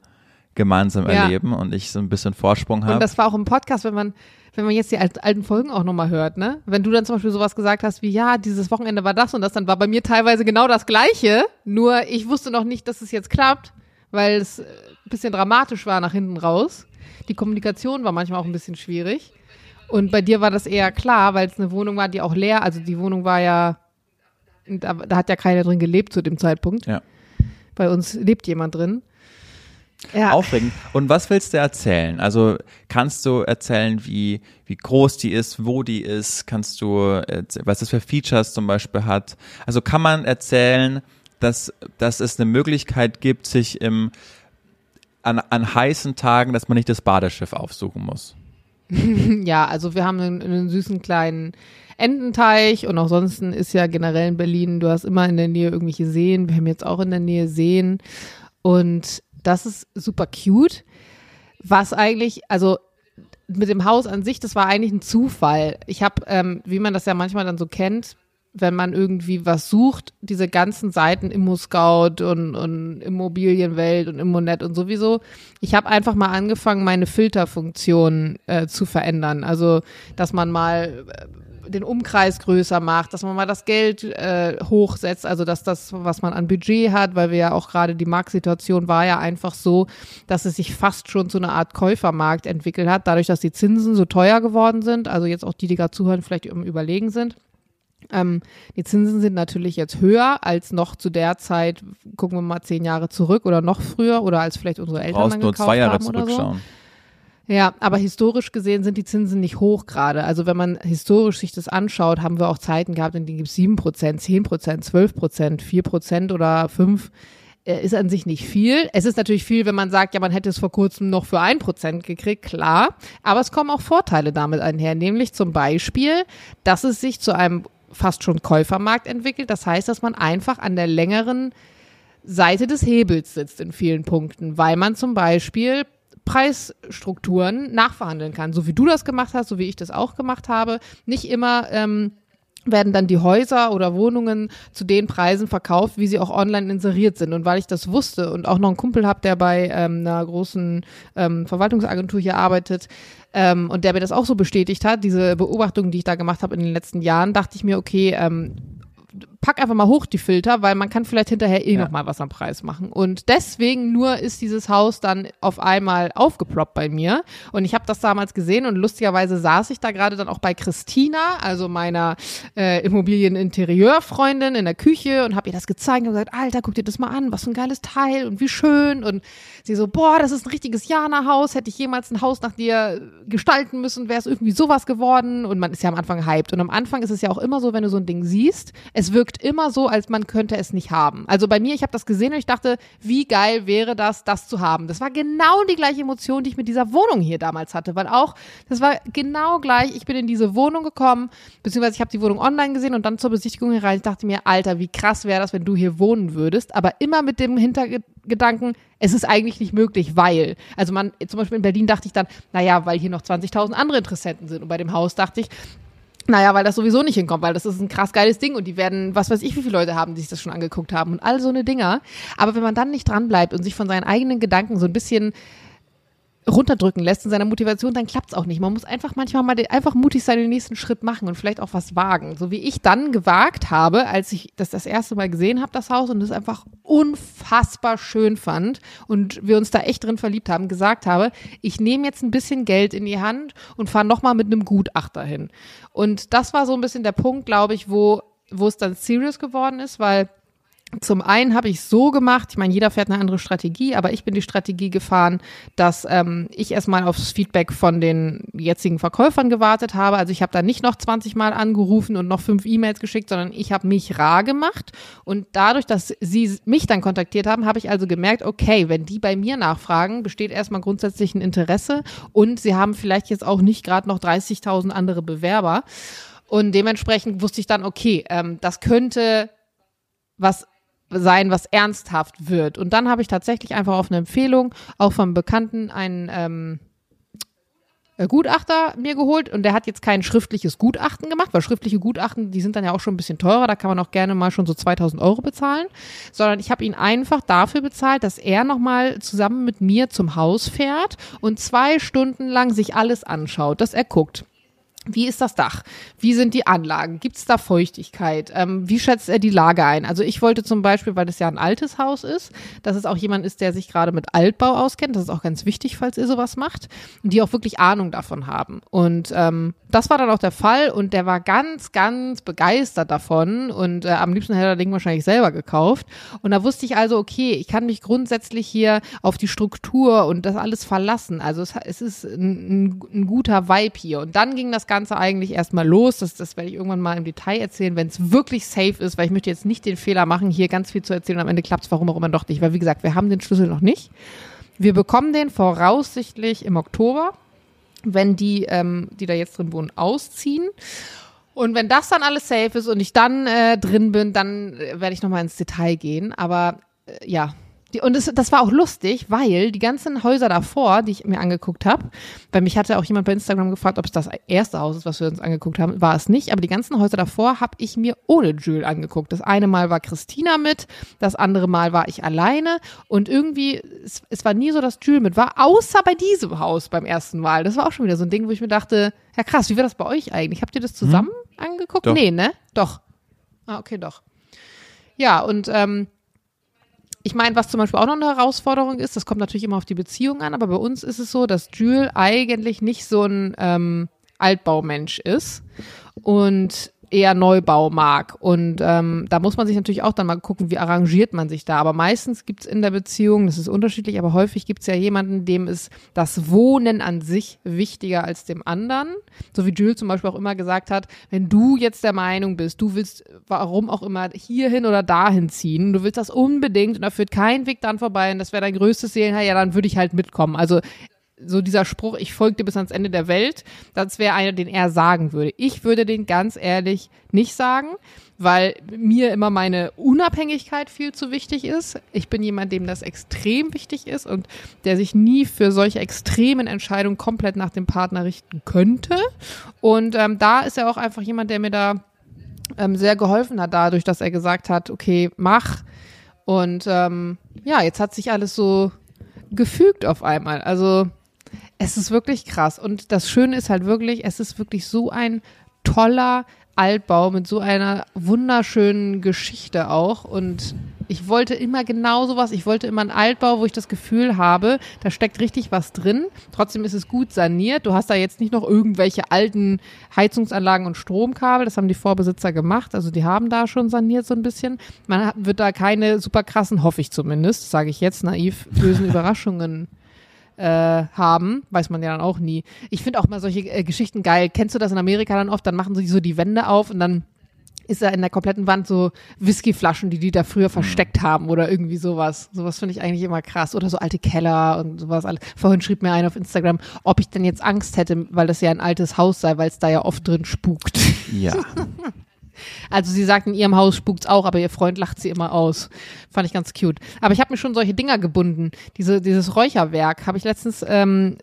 gemeinsam ja. erleben und ich so ein bisschen Vorsprung habe. Und das war auch im Podcast, wenn man, wenn man jetzt die alten Folgen auch nochmal hört, ne? Wenn du dann zum Beispiel sowas gesagt hast wie, ja, dieses Wochenende war das und das, dann war bei mir teilweise genau das Gleiche, nur ich wusste noch nicht, dass es jetzt klappt, weil es ein bisschen dramatisch war nach hinten raus. Die Kommunikation war manchmal auch ein bisschen schwierig. Und bei dir war das eher klar, weil es eine Wohnung war, die auch leer, also die Wohnung war ja da, da hat ja keiner drin gelebt zu dem Zeitpunkt. Ja. Bei uns lebt jemand drin. Ja. Aufregend. Und was willst du erzählen? Also kannst du erzählen, wie, wie groß die ist, wo die ist? Kannst du, was das für Features zum Beispiel hat? Also kann man erzählen, dass, dass es eine Möglichkeit gibt, sich im, an, an heißen Tagen, dass man nicht das Badeschiff aufsuchen muss? ja, also wir haben einen, einen süßen kleinen Ententeich und auch sonst ist ja generell in Berlin, du hast immer in der Nähe irgendwelche Seen. Wir haben jetzt auch in der Nähe Seen und das ist super cute. Was eigentlich, also mit dem Haus an sich, das war eigentlich ein Zufall. Ich habe, ähm, wie man das ja manchmal dann so kennt, wenn man irgendwie was sucht, diese ganzen Seiten Immo-Scout und, und Immobilienwelt und Immonet und sowieso. Ich habe einfach mal angefangen, meine Filterfunktion äh, zu verändern. Also, dass man mal äh, den Umkreis größer macht, dass man mal das Geld äh, hochsetzt, also dass das, was man an Budget hat, weil wir ja auch gerade die Marktsituation war ja einfach so, dass es sich fast schon zu einer Art Käufermarkt entwickelt hat, dadurch, dass die Zinsen so teuer geworden sind, also jetzt auch die, die gerade zuhören, vielleicht Überlegen sind. Ähm, die Zinsen sind natürlich jetzt höher als noch zu der Zeit, gucken wir mal zehn Jahre zurück oder noch früher oder als vielleicht unsere Eltern Brauchst dann nur zwei Jahre haben oder zurückschauen. so. Ja, aber historisch gesehen sind die Zinsen nicht hoch gerade. Also wenn man historisch sich das anschaut, haben wir auch Zeiten gehabt, in denen gibt es 7 Prozent, 10 Prozent, 12 Prozent, 4 Prozent oder 5 äh, ist an sich nicht viel. Es ist natürlich viel, wenn man sagt, ja, man hätte es vor kurzem noch für ein Prozent gekriegt, klar. Aber es kommen auch Vorteile damit einher, nämlich zum Beispiel, dass es sich zu einem fast schon Käufermarkt entwickelt. Das heißt, dass man einfach an der längeren Seite des Hebels sitzt in vielen Punkten, weil man zum Beispiel Preisstrukturen nachverhandeln kann. So wie du das gemacht hast, so wie ich das auch gemacht habe. Nicht immer ähm, werden dann die Häuser oder Wohnungen zu den Preisen verkauft, wie sie auch online inseriert sind. Und weil ich das wusste und auch noch einen Kumpel habe, der bei ähm, einer großen ähm, Verwaltungsagentur hier arbeitet ähm, und der mir das auch so bestätigt hat, diese Beobachtungen, die ich da gemacht habe in den letzten Jahren, dachte ich mir, okay, ähm, pack einfach mal hoch die Filter, weil man kann vielleicht hinterher eh ja. noch mal was am Preis machen. Und deswegen nur ist dieses Haus dann auf einmal aufgeploppt bei mir. Und ich habe das damals gesehen und lustigerweise saß ich da gerade dann auch bei Christina, also meiner äh, Immobilieninterieurfreundin in der Küche und habe ihr das gezeigt und gesagt, Alter, guck dir das mal an, was für ein geiles Teil und wie schön. Und sie so, boah, das ist ein richtiges Jana-Haus. Hätte ich jemals ein Haus nach dir gestalten müssen, wäre es irgendwie sowas geworden. Und man ist ja am Anfang hyped. Und am Anfang ist es ja auch immer so, wenn du so ein Ding siehst, es wirkt wirkt immer so, als man könnte es nicht haben. Also bei mir, ich habe das gesehen und ich dachte, wie geil wäre das, das zu haben. Das war genau die gleiche Emotion, die ich mit dieser Wohnung hier damals hatte, weil auch, das war genau gleich, ich bin in diese Wohnung gekommen, beziehungsweise ich habe die Wohnung online gesehen und dann zur Besichtigung herein. Ich dachte mir, Alter, wie krass wäre das, wenn du hier wohnen würdest, aber immer mit dem Hintergedanken, es ist eigentlich nicht möglich, weil, also man, zum Beispiel in Berlin dachte ich dann, naja, weil hier noch 20.000 andere Interessenten sind und bei dem Haus dachte ich, naja, weil das sowieso nicht hinkommt, weil das ist ein krass geiles Ding und die werden, was weiß ich, wie viele Leute haben, die sich das schon angeguckt haben und all so eine Dinger. Aber wenn man dann nicht dran bleibt und sich von seinen eigenen Gedanken so ein bisschen runterdrücken lässt in seiner Motivation, dann klappt es auch nicht. Man muss einfach manchmal mal den, einfach mutig sein, den nächsten Schritt machen und vielleicht auch was wagen. So wie ich dann gewagt habe, als ich das das erste Mal gesehen habe, das Haus, und es einfach unfassbar schön fand und wir uns da echt drin verliebt haben, gesagt habe, ich nehme jetzt ein bisschen Geld in die Hand und fahre nochmal mit einem Gutachter hin. Und das war so ein bisschen der Punkt, glaube ich, wo, wo es dann serious geworden ist, weil zum einen habe ich so gemacht, ich meine, jeder fährt eine andere Strategie, aber ich bin die Strategie gefahren, dass ähm, ich erstmal aufs Feedback von den jetzigen Verkäufern gewartet habe. Also ich habe da nicht noch 20 Mal angerufen und noch fünf E-Mails geschickt, sondern ich habe mich rar gemacht. Und dadurch, dass sie mich dann kontaktiert haben, habe ich also gemerkt, okay, wenn die bei mir nachfragen, besteht erstmal grundsätzlich ein Interesse und sie haben vielleicht jetzt auch nicht gerade noch 30.000 andere Bewerber. Und dementsprechend wusste ich dann, okay, ähm, das könnte was sein, was ernsthaft wird. Und dann habe ich tatsächlich einfach auf eine Empfehlung auch vom Bekannten einen ähm, äh, Gutachter mir geholt und der hat jetzt kein schriftliches Gutachten gemacht, weil schriftliche Gutachten, die sind dann ja auch schon ein bisschen teurer, da kann man auch gerne mal schon so 2000 Euro bezahlen, sondern ich habe ihn einfach dafür bezahlt, dass er nochmal zusammen mit mir zum Haus fährt und zwei Stunden lang sich alles anschaut, dass er guckt. Wie ist das Dach? Wie sind die Anlagen? Gibt es da Feuchtigkeit? Ähm, wie schätzt er die Lage ein? Also ich wollte zum Beispiel, weil das ja ein altes Haus ist, dass es auch jemand ist, der sich gerade mit Altbau auskennt. Das ist auch ganz wichtig, falls ihr sowas macht. Und die auch wirklich Ahnung davon haben. Und ähm, das war dann auch der Fall und der war ganz, ganz begeistert davon. Und äh, am liebsten hätte er Ding wahrscheinlich selber gekauft. Und da wusste ich also, okay, ich kann mich grundsätzlich hier auf die Struktur und das alles verlassen. Also es, es ist ein, ein, ein guter Vibe hier. Und dann ging das Ganze eigentlich erstmal los. Das, das werde ich irgendwann mal im Detail erzählen, wenn es wirklich safe ist, weil ich möchte jetzt nicht den Fehler machen, hier ganz viel zu erzählen und am Ende klappt es warum auch immer doch nicht. Weil wie gesagt, wir haben den Schlüssel noch nicht. Wir bekommen den voraussichtlich im Oktober, wenn die, ähm, die da jetzt drin wohnen, ausziehen. Und wenn das dann alles safe ist und ich dann äh, drin bin, dann äh, werde ich nochmal ins Detail gehen. Aber äh, ja, die, und das, das war auch lustig, weil die ganzen Häuser davor, die ich mir angeguckt habe, weil mich hatte auch jemand bei Instagram gefragt, ob es das erste Haus ist, was wir uns angeguckt haben, war es nicht. Aber die ganzen Häuser davor habe ich mir ohne Jules angeguckt. Das eine Mal war Christina mit, das andere Mal war ich alleine und irgendwie, es, es war nie so, dass Jules mit war, außer bei diesem Haus beim ersten Mal. Das war auch schon wieder so ein Ding, wo ich mir dachte, ja krass, wie war das bei euch eigentlich? Habt ihr das zusammen hm. angeguckt? Doch. Nee, ne? Doch. Ah, okay, doch. Ja, und ähm, ich meine, was zum Beispiel auch noch eine Herausforderung ist, das kommt natürlich immer auf die Beziehung an, aber bei uns ist es so, dass Jules eigentlich nicht so ein ähm, Altbaumensch ist. Und eher Neubau mag. Und ähm, da muss man sich natürlich auch dann mal gucken, wie arrangiert man sich da. Aber meistens gibt es in der Beziehung, das ist unterschiedlich, aber häufig gibt es ja jemanden, dem ist das Wohnen an sich wichtiger als dem anderen. So wie Jules zum Beispiel auch immer gesagt hat, wenn du jetzt der Meinung bist, du willst, warum auch immer, hierhin oder dahin ziehen, du willst das unbedingt und da führt kein Weg dran vorbei und das wäre dein größtes Seelenheil, ja, dann würde ich halt mitkommen. Also so dieser Spruch, ich folge dir bis ans Ende der Welt, das wäre einer, den er sagen würde. Ich würde den ganz ehrlich nicht sagen, weil mir immer meine Unabhängigkeit viel zu wichtig ist. Ich bin jemand, dem das extrem wichtig ist und der sich nie für solche extremen Entscheidungen komplett nach dem Partner richten könnte. Und ähm, da ist er auch einfach jemand, der mir da ähm, sehr geholfen hat, dadurch, dass er gesagt hat, okay, mach. Und ähm, ja, jetzt hat sich alles so gefügt auf einmal. Also es ist wirklich krass. Und das Schöne ist halt wirklich, es ist wirklich so ein toller Altbau mit so einer wunderschönen Geschichte auch. Und ich wollte immer genau sowas. Ich wollte immer einen Altbau, wo ich das Gefühl habe, da steckt richtig was drin. Trotzdem ist es gut saniert. Du hast da jetzt nicht noch irgendwelche alten Heizungsanlagen und Stromkabel. Das haben die Vorbesitzer gemacht. Also die haben da schon saniert so ein bisschen. Man wird da keine super krassen, hoffe ich zumindest, sage ich jetzt naiv, bösen Überraschungen äh, haben, weiß man ja dann auch nie. Ich finde auch mal solche äh, Geschichten geil. Kennst du das in Amerika dann oft? Dann machen sie so die Wände auf und dann ist da in der kompletten Wand so Whiskyflaschen, die die da früher mhm. versteckt haben oder irgendwie sowas. Sowas finde ich eigentlich immer krass. Oder so alte Keller und sowas. Vorhin schrieb mir einer auf Instagram, ob ich denn jetzt Angst hätte, weil das ja ein altes Haus sei, weil es da ja oft drin spukt. Ja. Also sie sagt, in ihrem Haus spukt's auch, aber ihr Freund lacht sie immer aus. Fand ich ganz cute. Aber ich habe mir schon solche Dinger gebunden. Diese, dieses Räucherwerk habe ich letztens ähm,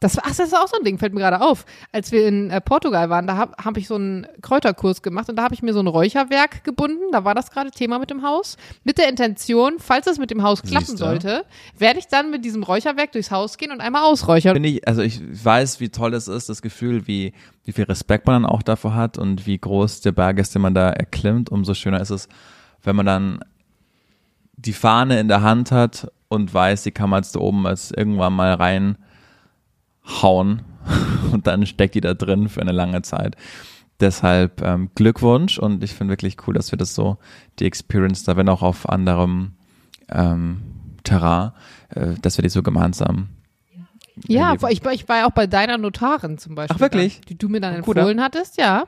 Das, ach, das ist auch so ein Ding, fällt mir gerade auf. Als wir in äh, Portugal waren, da habe hab ich so einen Kräuterkurs gemacht und da habe ich mir so ein Räucherwerk gebunden. Da war das gerade Thema mit dem Haus. Mit der Intention, falls es mit dem Haus klappen Siehste. sollte, werde ich dann mit diesem Räucherwerk durchs Haus gehen und einmal ausräuchern. Finde ich, also ich weiß, wie toll es ist, das Gefühl, wie, wie viel Respekt man dann auch davor hat und wie groß der Berg ist, den man da erklimmt. Umso schöner ist es, wenn man dann die Fahne in der Hand hat und weiß, die kann man jetzt da oben jetzt irgendwann mal reinhauen und dann steckt die da drin für eine lange Zeit. Deshalb ähm, Glückwunsch und ich finde wirklich cool, dass wir das so, die Experience da, wenn auch auf anderem ähm, Terrain, äh, dass wir die so gemeinsam Ja, ich, war- ich war ja auch bei deiner Notarin zum Beispiel. Ach, wirklich? Da, die du mir dann Guter. empfohlen hattest, ja.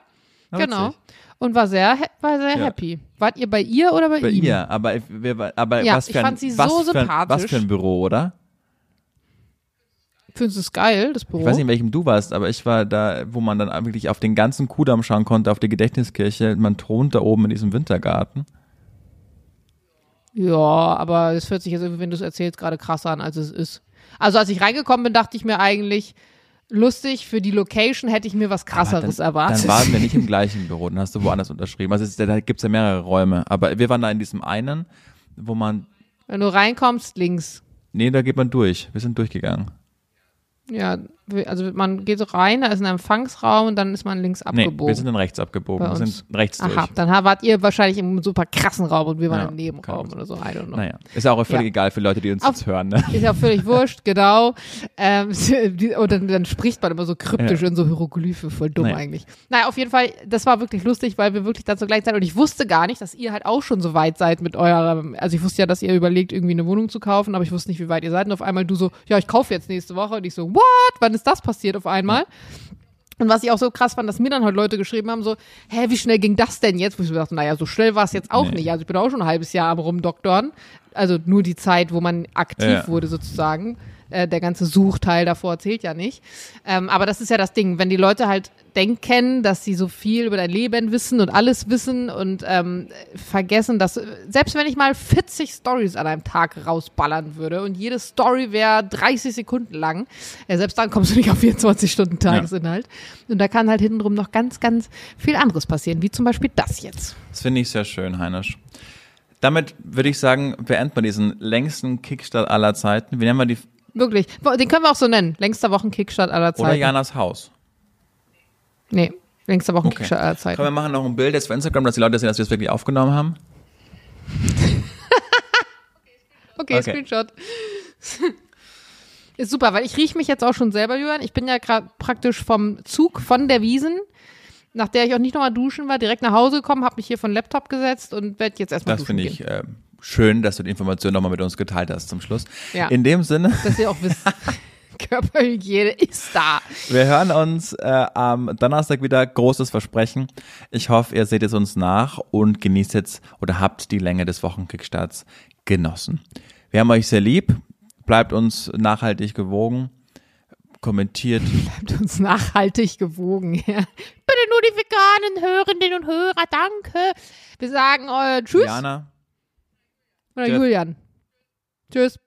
Na, genau. witzig. Und war sehr, war sehr Ja. happy. Wart ihr bei ihr oder bei, Bei ihm? ihr, aber, ich- aber Ja, was ich für ein, fand sie so für ein, was sympathisch. für ein Büro, oder? Findest du es geil, das Büro? Ich weiß nicht, in welchem du warst, aber ich war da, wo man dann wirklich auf den ganzen Kudamm schauen konnte, auf die Gedächtniskirche. Man thront da oben in diesem Wintergarten. Ja, aber es hört sich jetzt irgendwie, wenn du es erzählst, gerade krasser an, als es ist. Also als ich reingekommen bin, dachte ich mir eigentlich, lustig, für die Location hätte ich mir was krasseres dann, erwartet. Dann waren wir nicht im gleichen Büro, dann hast du woanders unterschrieben. Also es ist, da gibt's ja mehrere Räume, aber wir waren da in diesem einen, wo man, wenn du reinkommst, links. nee, da geht man durch. Wir sind durchgegangen. Ja, also man geht so rein, da ist ein Empfangsraum und dann ist man links Nee, abgebogen. wir sind dann rechts abgebogen. Wir sind rechts durch. Aha, dann wart ihr wahrscheinlich im super krassen Raum und wir waren Ja, im Nebenraum oder so. I don't know. Naja, ist auch völlig Ja. egal für Leute, die uns Auf- jetzt hören. Ne? Ist ja völlig wurscht, genau. Ähm, die- und dann, dann spricht man immer so kryptisch Ja. in so Hieroglyphe, voll dumm Naja. eigentlich. Naja, auf jeden Fall, das war wirklich lustig, weil wir wirklich dann zur gleichen Zeit, und ich wusste gar nicht, dass ihr halt auch schon so weit seid mit eurem, also ich wusste ja, dass ihr überlegt, irgendwie eine Wohnung zu kaufen, aber ich wusste nicht, wie weit ihr seid. Und auf einmal du so, ja, ich kaufe jetzt nächste Woche. Und ich so, what? Wann ist das passiert auf einmal? Und was ich auch so krass fand, dass mir dann halt Leute geschrieben haben, so, hä, wie schnell ging das denn jetzt? Wo ich so dachte, naja, so schnell war es jetzt auch Nee. nicht. Also ich bin auch schon ein halbes Jahr am Rumdoktoren. Also nur die Zeit, wo man aktiv Ja. wurde sozusagen. Äh, der ganze Suchteil davor zählt ja nicht. Ähm, aber das ist ja das Ding, wenn die Leute halt denken, dass sie so viel über dein Leben wissen und alles wissen und ähm, vergessen, dass selbst wenn ich mal 40 Stories an einem Tag rausballern würde und jede Story wäre 30 Sekunden lang, ja, selbst dann kommst du nicht auf 24 Stunden Tagesinhalt. Und da kann halt hintenrum noch ganz, ganz viel anderes passieren, wie zum Beispiel das jetzt. Das finde ich sehr schön, Heinisch. Damit würde ich sagen, beenden wir diesen längsten Kickstart aller Zeiten. Wie nennen wir die? Wirklich. Den können wir auch so nennen. Längster Wochenkickstart aller Zeiten. Oder Janas Haus. Nee, längster Okay. Wochenkickstart aller Zeiten. Komm, wir machen noch ein Bild jetzt für Instagram, dass die Leute sehen, dass wir es wirklich aufgenommen haben. Okay, Okay. Screenshot. Ist super, weil ich rieche mich jetzt auch schon selber, Jürgen. Ich bin ja gerade praktisch vom Zug von der Wiesen, nach der ich auch nicht nochmal duschen war, direkt nach Hause gekommen, habe mich hier von Laptop gesetzt und werde jetzt erstmal Das duschen finde ich äh, schön, dass du die Information nochmal mit uns geteilt hast zum Schluss. Ja. In dem Sinne, Dass ihr auch wisst, Körperhygiene ist da. wir hören uns äh, am Donnerstag wieder. Großes Versprechen. Ich hoffe, ihr seht es uns nach und genießt jetzt oder habt die Länge des Wochenkickstarts genossen. Wir haben euch sehr lieb. Bleibt uns nachhaltig gewogen. Kommentiert. Bleibt uns nachhaltig gewogen. Ja. Bitte nur die veganen Hörerinnen und Hörer, danke. Wir sagen äh, Tschüss. Jana. Oder Tschüss. Julian. Tschüss.